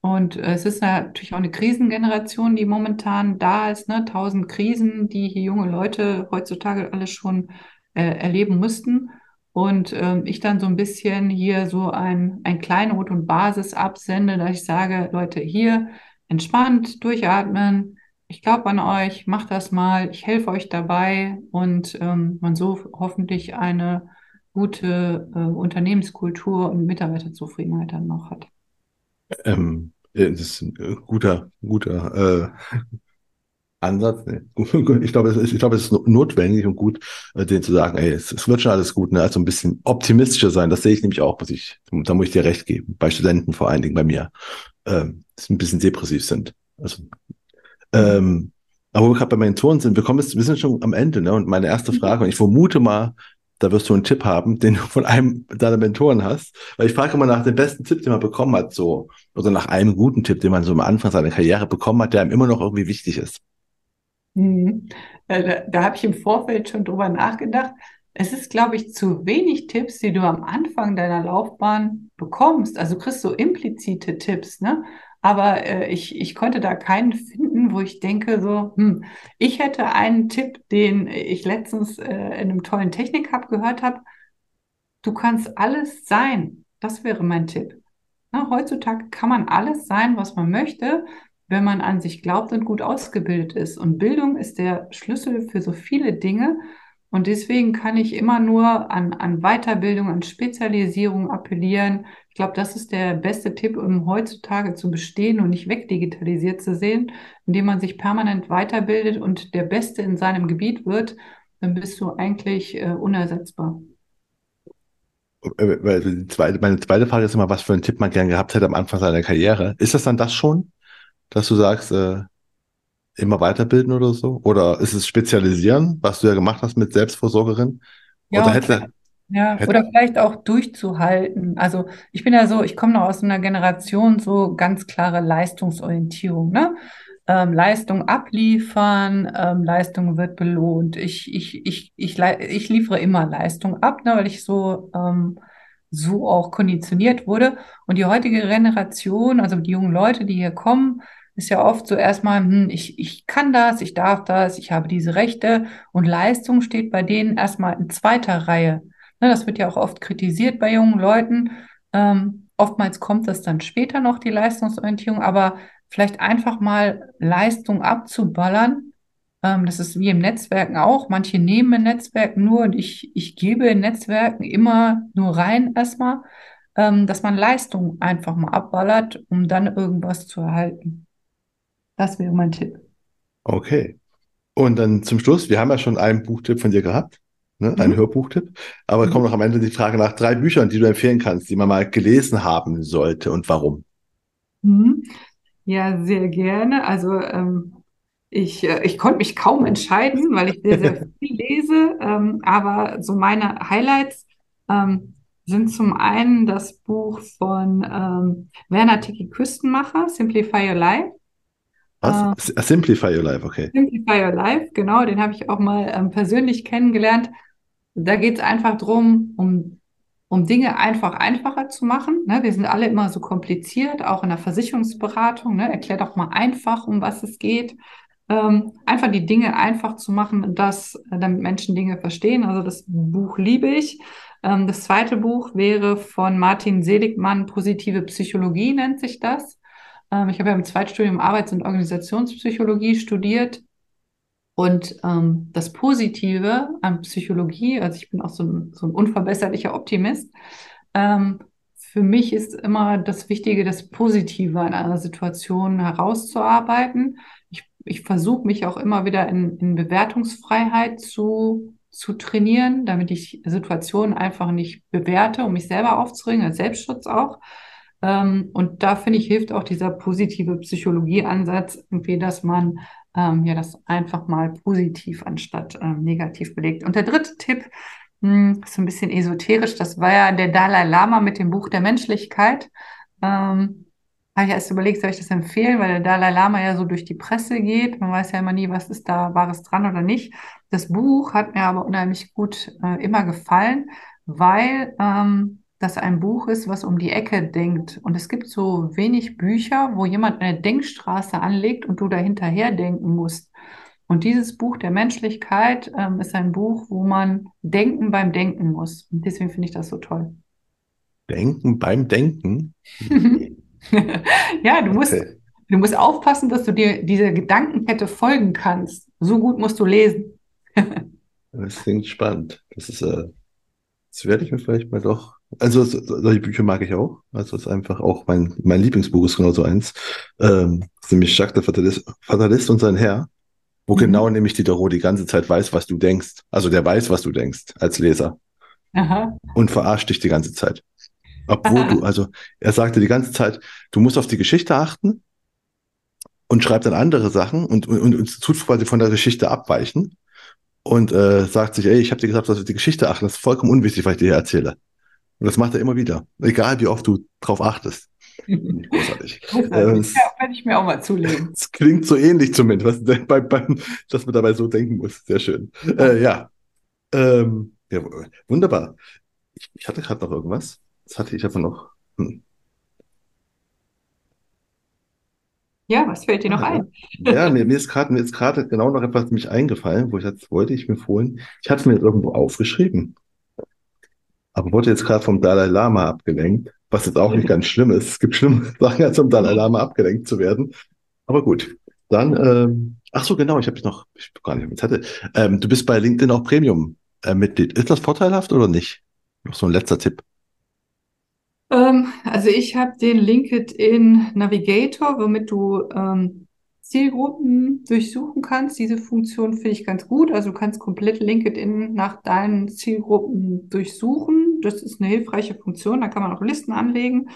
Und es ist natürlich auch eine Krisengeneration, die momentan da ist, ne? Tausend Krisen, die hier junge Leute heutzutage alles schon äh, erleben mussten. und ähm, ich dann so ein bisschen hier so ein, ein Kleinod und Basis absende, dass ich sage, Leute, hier entspannt, durchatmen, ich glaube an euch, macht das mal, ich helfe euch dabei und ähm, man so hoffentlich eine gute äh, Unternehmenskultur und Mitarbeiterzufriedenheit dann noch hat. Ähm, das ist ein guter, guter äh, Ansatz. Ich glaube, es ist, es ist notwendig und gut, äh, denen zu sagen, ey, es, es, wird schon alles gut, ne? Also ein bisschen optimistischer sein. Das sehe ich nämlich auch, muss ich, da muss ich dir recht geben. Bei Studenten vor allen Dingen bei mir, ähm, die ein bisschen depressiv sind. Also, ähm, aber wo wir gerade bei Mentoren sind, wir kommen jetzt, wir sind schon am Ende, ne? Und meine erste. Frage, und ich vermute mal, da wirst du einen Tipp haben, den du von einem deiner Mentoren hast. Weil ich frage immer nach dem besten Tipp, den man bekommen hat, so, oder nach einem guten Tipp, den man so am Anfang seiner Karriere bekommen hat, der einem immer noch irgendwie wichtig ist. Mhm. Äh, da, da habe ich im Vorfeld schon drüber nachgedacht. Es ist, glaube ich, zu wenig Tipps, die du am Anfang deiner Laufbahn bekommst. Also du kriegst so implizite Tipps, ne? Aber äh, ich, ich konnte da keinen finden, wo ich denke, so, hm, ich hätte einen Tipp, den ich letztens äh, in einem tollen Technik-Hub gehört habe. Du kannst alles sein. Das wäre mein Tipp. Na, heutzutage kann man alles sein, was man möchte wenn man an sich glaubt und gut ausgebildet ist. Und Bildung ist der Schlüssel für so viele Dinge. Und deswegen kann ich immer nur an, an Weiterbildung, an Spezialisierung appellieren. Ich glaube, das ist der beste Tipp, um heutzutage zu bestehen und nicht wegdigitalisiert zu sehen, indem man sich permanent weiterbildet und der Beste in seinem Gebiet wird, dann bist du eigentlich äh, unersetzbar. Äh, zweite, meine zweite Frage ist immer, was für einen Tipp man gern gehabt hätte am Anfang seiner Karriere. Ist das dann das schon? dass du sagst, äh, immer weiterbilden oder so? Oder ist es spezialisieren, was du ja gemacht hast mit Selbstvorsorgerin? Ja, oder hätte, ja, oder vielleicht auch durchzuhalten. Also ich bin ja so, ich komme noch aus einer Generation so ganz klare Leistungsorientierung, ne? Ähm, Leistung abliefern, ähm, Leistung wird belohnt. Ich, ich, ich, ich, ich liefere immer Leistung ab, ne, weil ich so ähm, so auch konditioniert wurde. Und die heutige Generation, also die jungen Leute, die hier kommen, ist ja oft so erstmal, hm, ich, ich kann das, ich darf das, ich habe diese Rechte und Leistung steht bei denen erstmal in zweiter Reihe. Ne, das wird ja auch oft kritisiert bei jungen Leuten. Ähm, oftmals kommt das dann später noch, die Leistungsorientierung, aber vielleicht einfach mal Leistung abzuballern ähm, das ist wie im Netzwerken auch. Manche nehmen in Netzwerken nur und ich, ich gebe in Netzwerken immer nur rein erstmal, ähm, dass man Leistung einfach mal abballert, um dann irgendwas zu erhalten. Das wäre mein Tipp. Okay. Und dann zum Schluss, wir haben ja schon einen Buchtipp von dir gehabt, ne? Mhm. einen Hörbuchtipp, aber mhm. kommt noch am Ende die Frage nach drei Büchern, die du empfehlen kannst, die man mal gelesen haben sollte und warum. Mhm. Ja, sehr gerne. Also ähm, ich, äh, ich konnte mich kaum entscheiden, weil ich sehr, sehr viel lese. Ähm, aber so meine Highlights ähm, sind zum einen das Buch von ähm, Werner Tiki Küstenmacher, Simplify Your Life. Was? Äh, Simplify Your Life, okay. Simplify Your Life, genau, den habe ich auch mal ähm, persönlich kennengelernt. Da geht es einfach darum, um, um Dinge einfach einfacher zu machen. Ne? Wir sind alle immer so kompliziert, auch in der Versicherungsberatung. Ne? Erklär doch mal einfach, um was es geht ähm, einfach die Dinge einfach zu machen, dass, damit Menschen Dinge verstehen. Also das Buch liebe ich. Ähm, das zweite Buch wäre von Martin Seligmann, Positive Psychologie nennt sich das. Ähm, ich habe ja im Zweitstudium Arbeits- und Organisationspsychologie studiert. Und ähm, das Positive an Psychologie, also ich bin auch so ein, so ein unverbesserlicher Optimist, ähm, für mich ist immer das Wichtige, das Positive an einer Situation herauszuarbeiten ich versuche mich auch immer wieder in, in Bewertungsfreiheit zu, zu trainieren, damit ich Situationen einfach nicht bewerte, um mich selber aufzuringen, als Selbstschutz auch. Ähm, und da finde ich, hilft auch dieser positive Psychologieansatz, irgendwie, dass man ähm, ja das einfach mal positiv anstatt ähm, negativ belegt. Und der dritte Tipp, mh, hm, ist so ein bisschen esoterisch, das war ja der Dalai Lama mit dem Buch der Menschlichkeit. Ähm, habe ich erst überlegt, soll ich das empfehlen, weil der Dalai Lama ja so durch die Presse geht. Man weiß ja immer nie, was ist da Wahres dran oder nicht. Das Buch hat mir aber unheimlich gut äh, immer gefallen, weil ähm, das ein Buch ist, was um die Ecke denkt. Und es gibt so wenig Bücher, wo jemand eine Denkstraße anlegt und du da hinterher denken musst. Und dieses Buch der Menschlichkeit ähm, ist ein Buch, wo man denken beim Denken muss. Und deswegen finde ich das so toll. Denken beim Denken? ja, du musst, okay. du musst aufpassen, dass du dir dieser Gedankenkette folgen kannst. So gut musst du lesen. das klingt spannend. Das ist, äh, das werde ich mir vielleicht mal doch. Also solche Bücher mag ich auch. Also es ist einfach auch mein, mein Lieblingsbuch ist genau so eins. Ähm, nämlich Jacques der Fatalist, Fatalist und sein Herr. Wo mhm. genau nämlich Diderot die ganze Zeit weiß, was du denkst. Also der weiß, was du denkst als Leser. Aha. Und verarscht dich die ganze Zeit. Obwohl du, also er sagte die ganze Zeit, du musst auf die Geschichte achten und schreibt dann andere Sachen und, und, und tut quasi von der Geschichte abweichen und äh, sagt sich, ey, ich habe dir gesagt, dass wir die Geschichte achten, das ist vollkommen unwichtig, was ich dir hier erzähle. Und das macht er immer wieder, egal wie oft du drauf achtest. Großartig. Großartig. Ähm, ja, werde ich mir auch mal zulegen. Es klingt so ähnlich zumindest, was, bei, bei, dass man dabei so denken muss. Sehr schön. Äh, ja. Ähm, ja, wunderbar. Ich, ich hatte gerade noch irgendwas. Das hatte ich aber noch. Hm. Ja, was fällt dir noch ein? Ja, mir, mir ist gerade mir ist gerade genau noch etwas mich eingefallen, wo ich jetzt wollte ich mir vorhin, ich hatte mir jetzt irgendwo aufgeschrieben, aber wurde jetzt gerade vom Dalai Lama abgelenkt, was jetzt auch nicht ganz schlimm ist. Es gibt schlimme Sachen, als vom Dalai Lama abgelenkt zu werden. Aber gut, dann, ähm, ach so, genau, ich habe noch, ich gar nicht, hatte, ähm, du bist bei LinkedIn auch Premium-Mitglied. Äh, ist das vorteilhaft oder nicht? Noch so ein letzter Tipp. Ähm, also ich habe den LinkedIn Navigator, womit du ähm, Zielgruppen durchsuchen kannst. Diese Funktion finde ich ganz gut. Also du kannst komplett LinkedIn nach deinen Zielgruppen durchsuchen. Das ist eine hilfreiche Funktion. Da kann man auch Listen anlegen.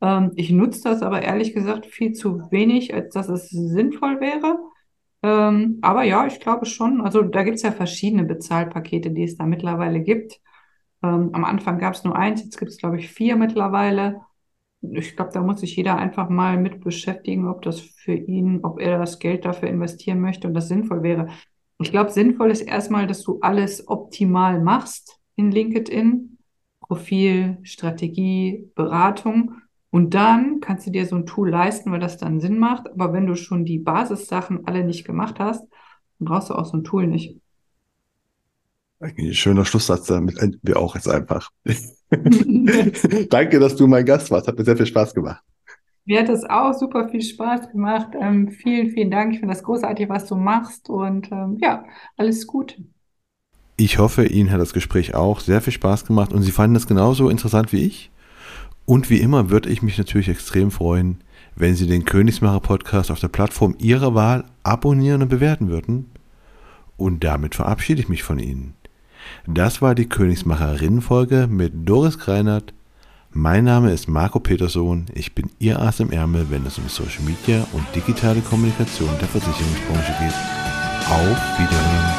Ähm, ich nutze das aber ehrlich gesagt viel zu wenig, als dass es sinnvoll wäre. Ähm, aber ja, ich glaube schon. Also da gibt es ja verschiedene Bezahlpakete, die es da mittlerweile gibt. Ähm, am Anfang gab es nur eins, jetzt gibt es, glaube ich, vier mittlerweile. Ich glaube, da muss sich jeder einfach mal mit beschäftigen, ob das für ihn, ob er das Geld dafür investieren möchte und das sinnvoll wäre. Ich glaube, sinnvoll ist erstmal, dass du alles optimal machst in LinkedIn. Profil, Strategie, Beratung. Und dann kannst du dir so ein Tool leisten, weil das dann Sinn macht. Aber wenn du schon die Basissachen alle nicht gemacht hast, dann brauchst du auch so ein Tool nicht. Ein schöner Schlusssatz, damit enden wir auch jetzt einfach. Danke, dass du mein Gast warst. Hat mir sehr viel Spaß gemacht. Mir hat es auch super viel Spaß gemacht. Ähm, vielen, vielen Dank. Ich finde das großartig, was du machst. Und ähm, ja, alles Gute. Ich hoffe, Ihnen hat das Gespräch auch sehr viel Spaß gemacht und Sie fanden es genauso interessant wie ich. Und wie immer würde ich mich natürlich extrem freuen, wenn Sie den Königsmacher Podcast auf der Plattform Ihrer Wahl abonnieren und bewerten würden. Und damit verabschiede ich mich von Ihnen. Das war die Königsmacherinnen-Folge mit Doris Kreinert. Mein Name ist Marco Petersohn. Ich bin Ihr Ass im Ärmel, wenn es um Social Media und digitale Kommunikation der Versicherungsbranche geht. Auf Wiedersehen.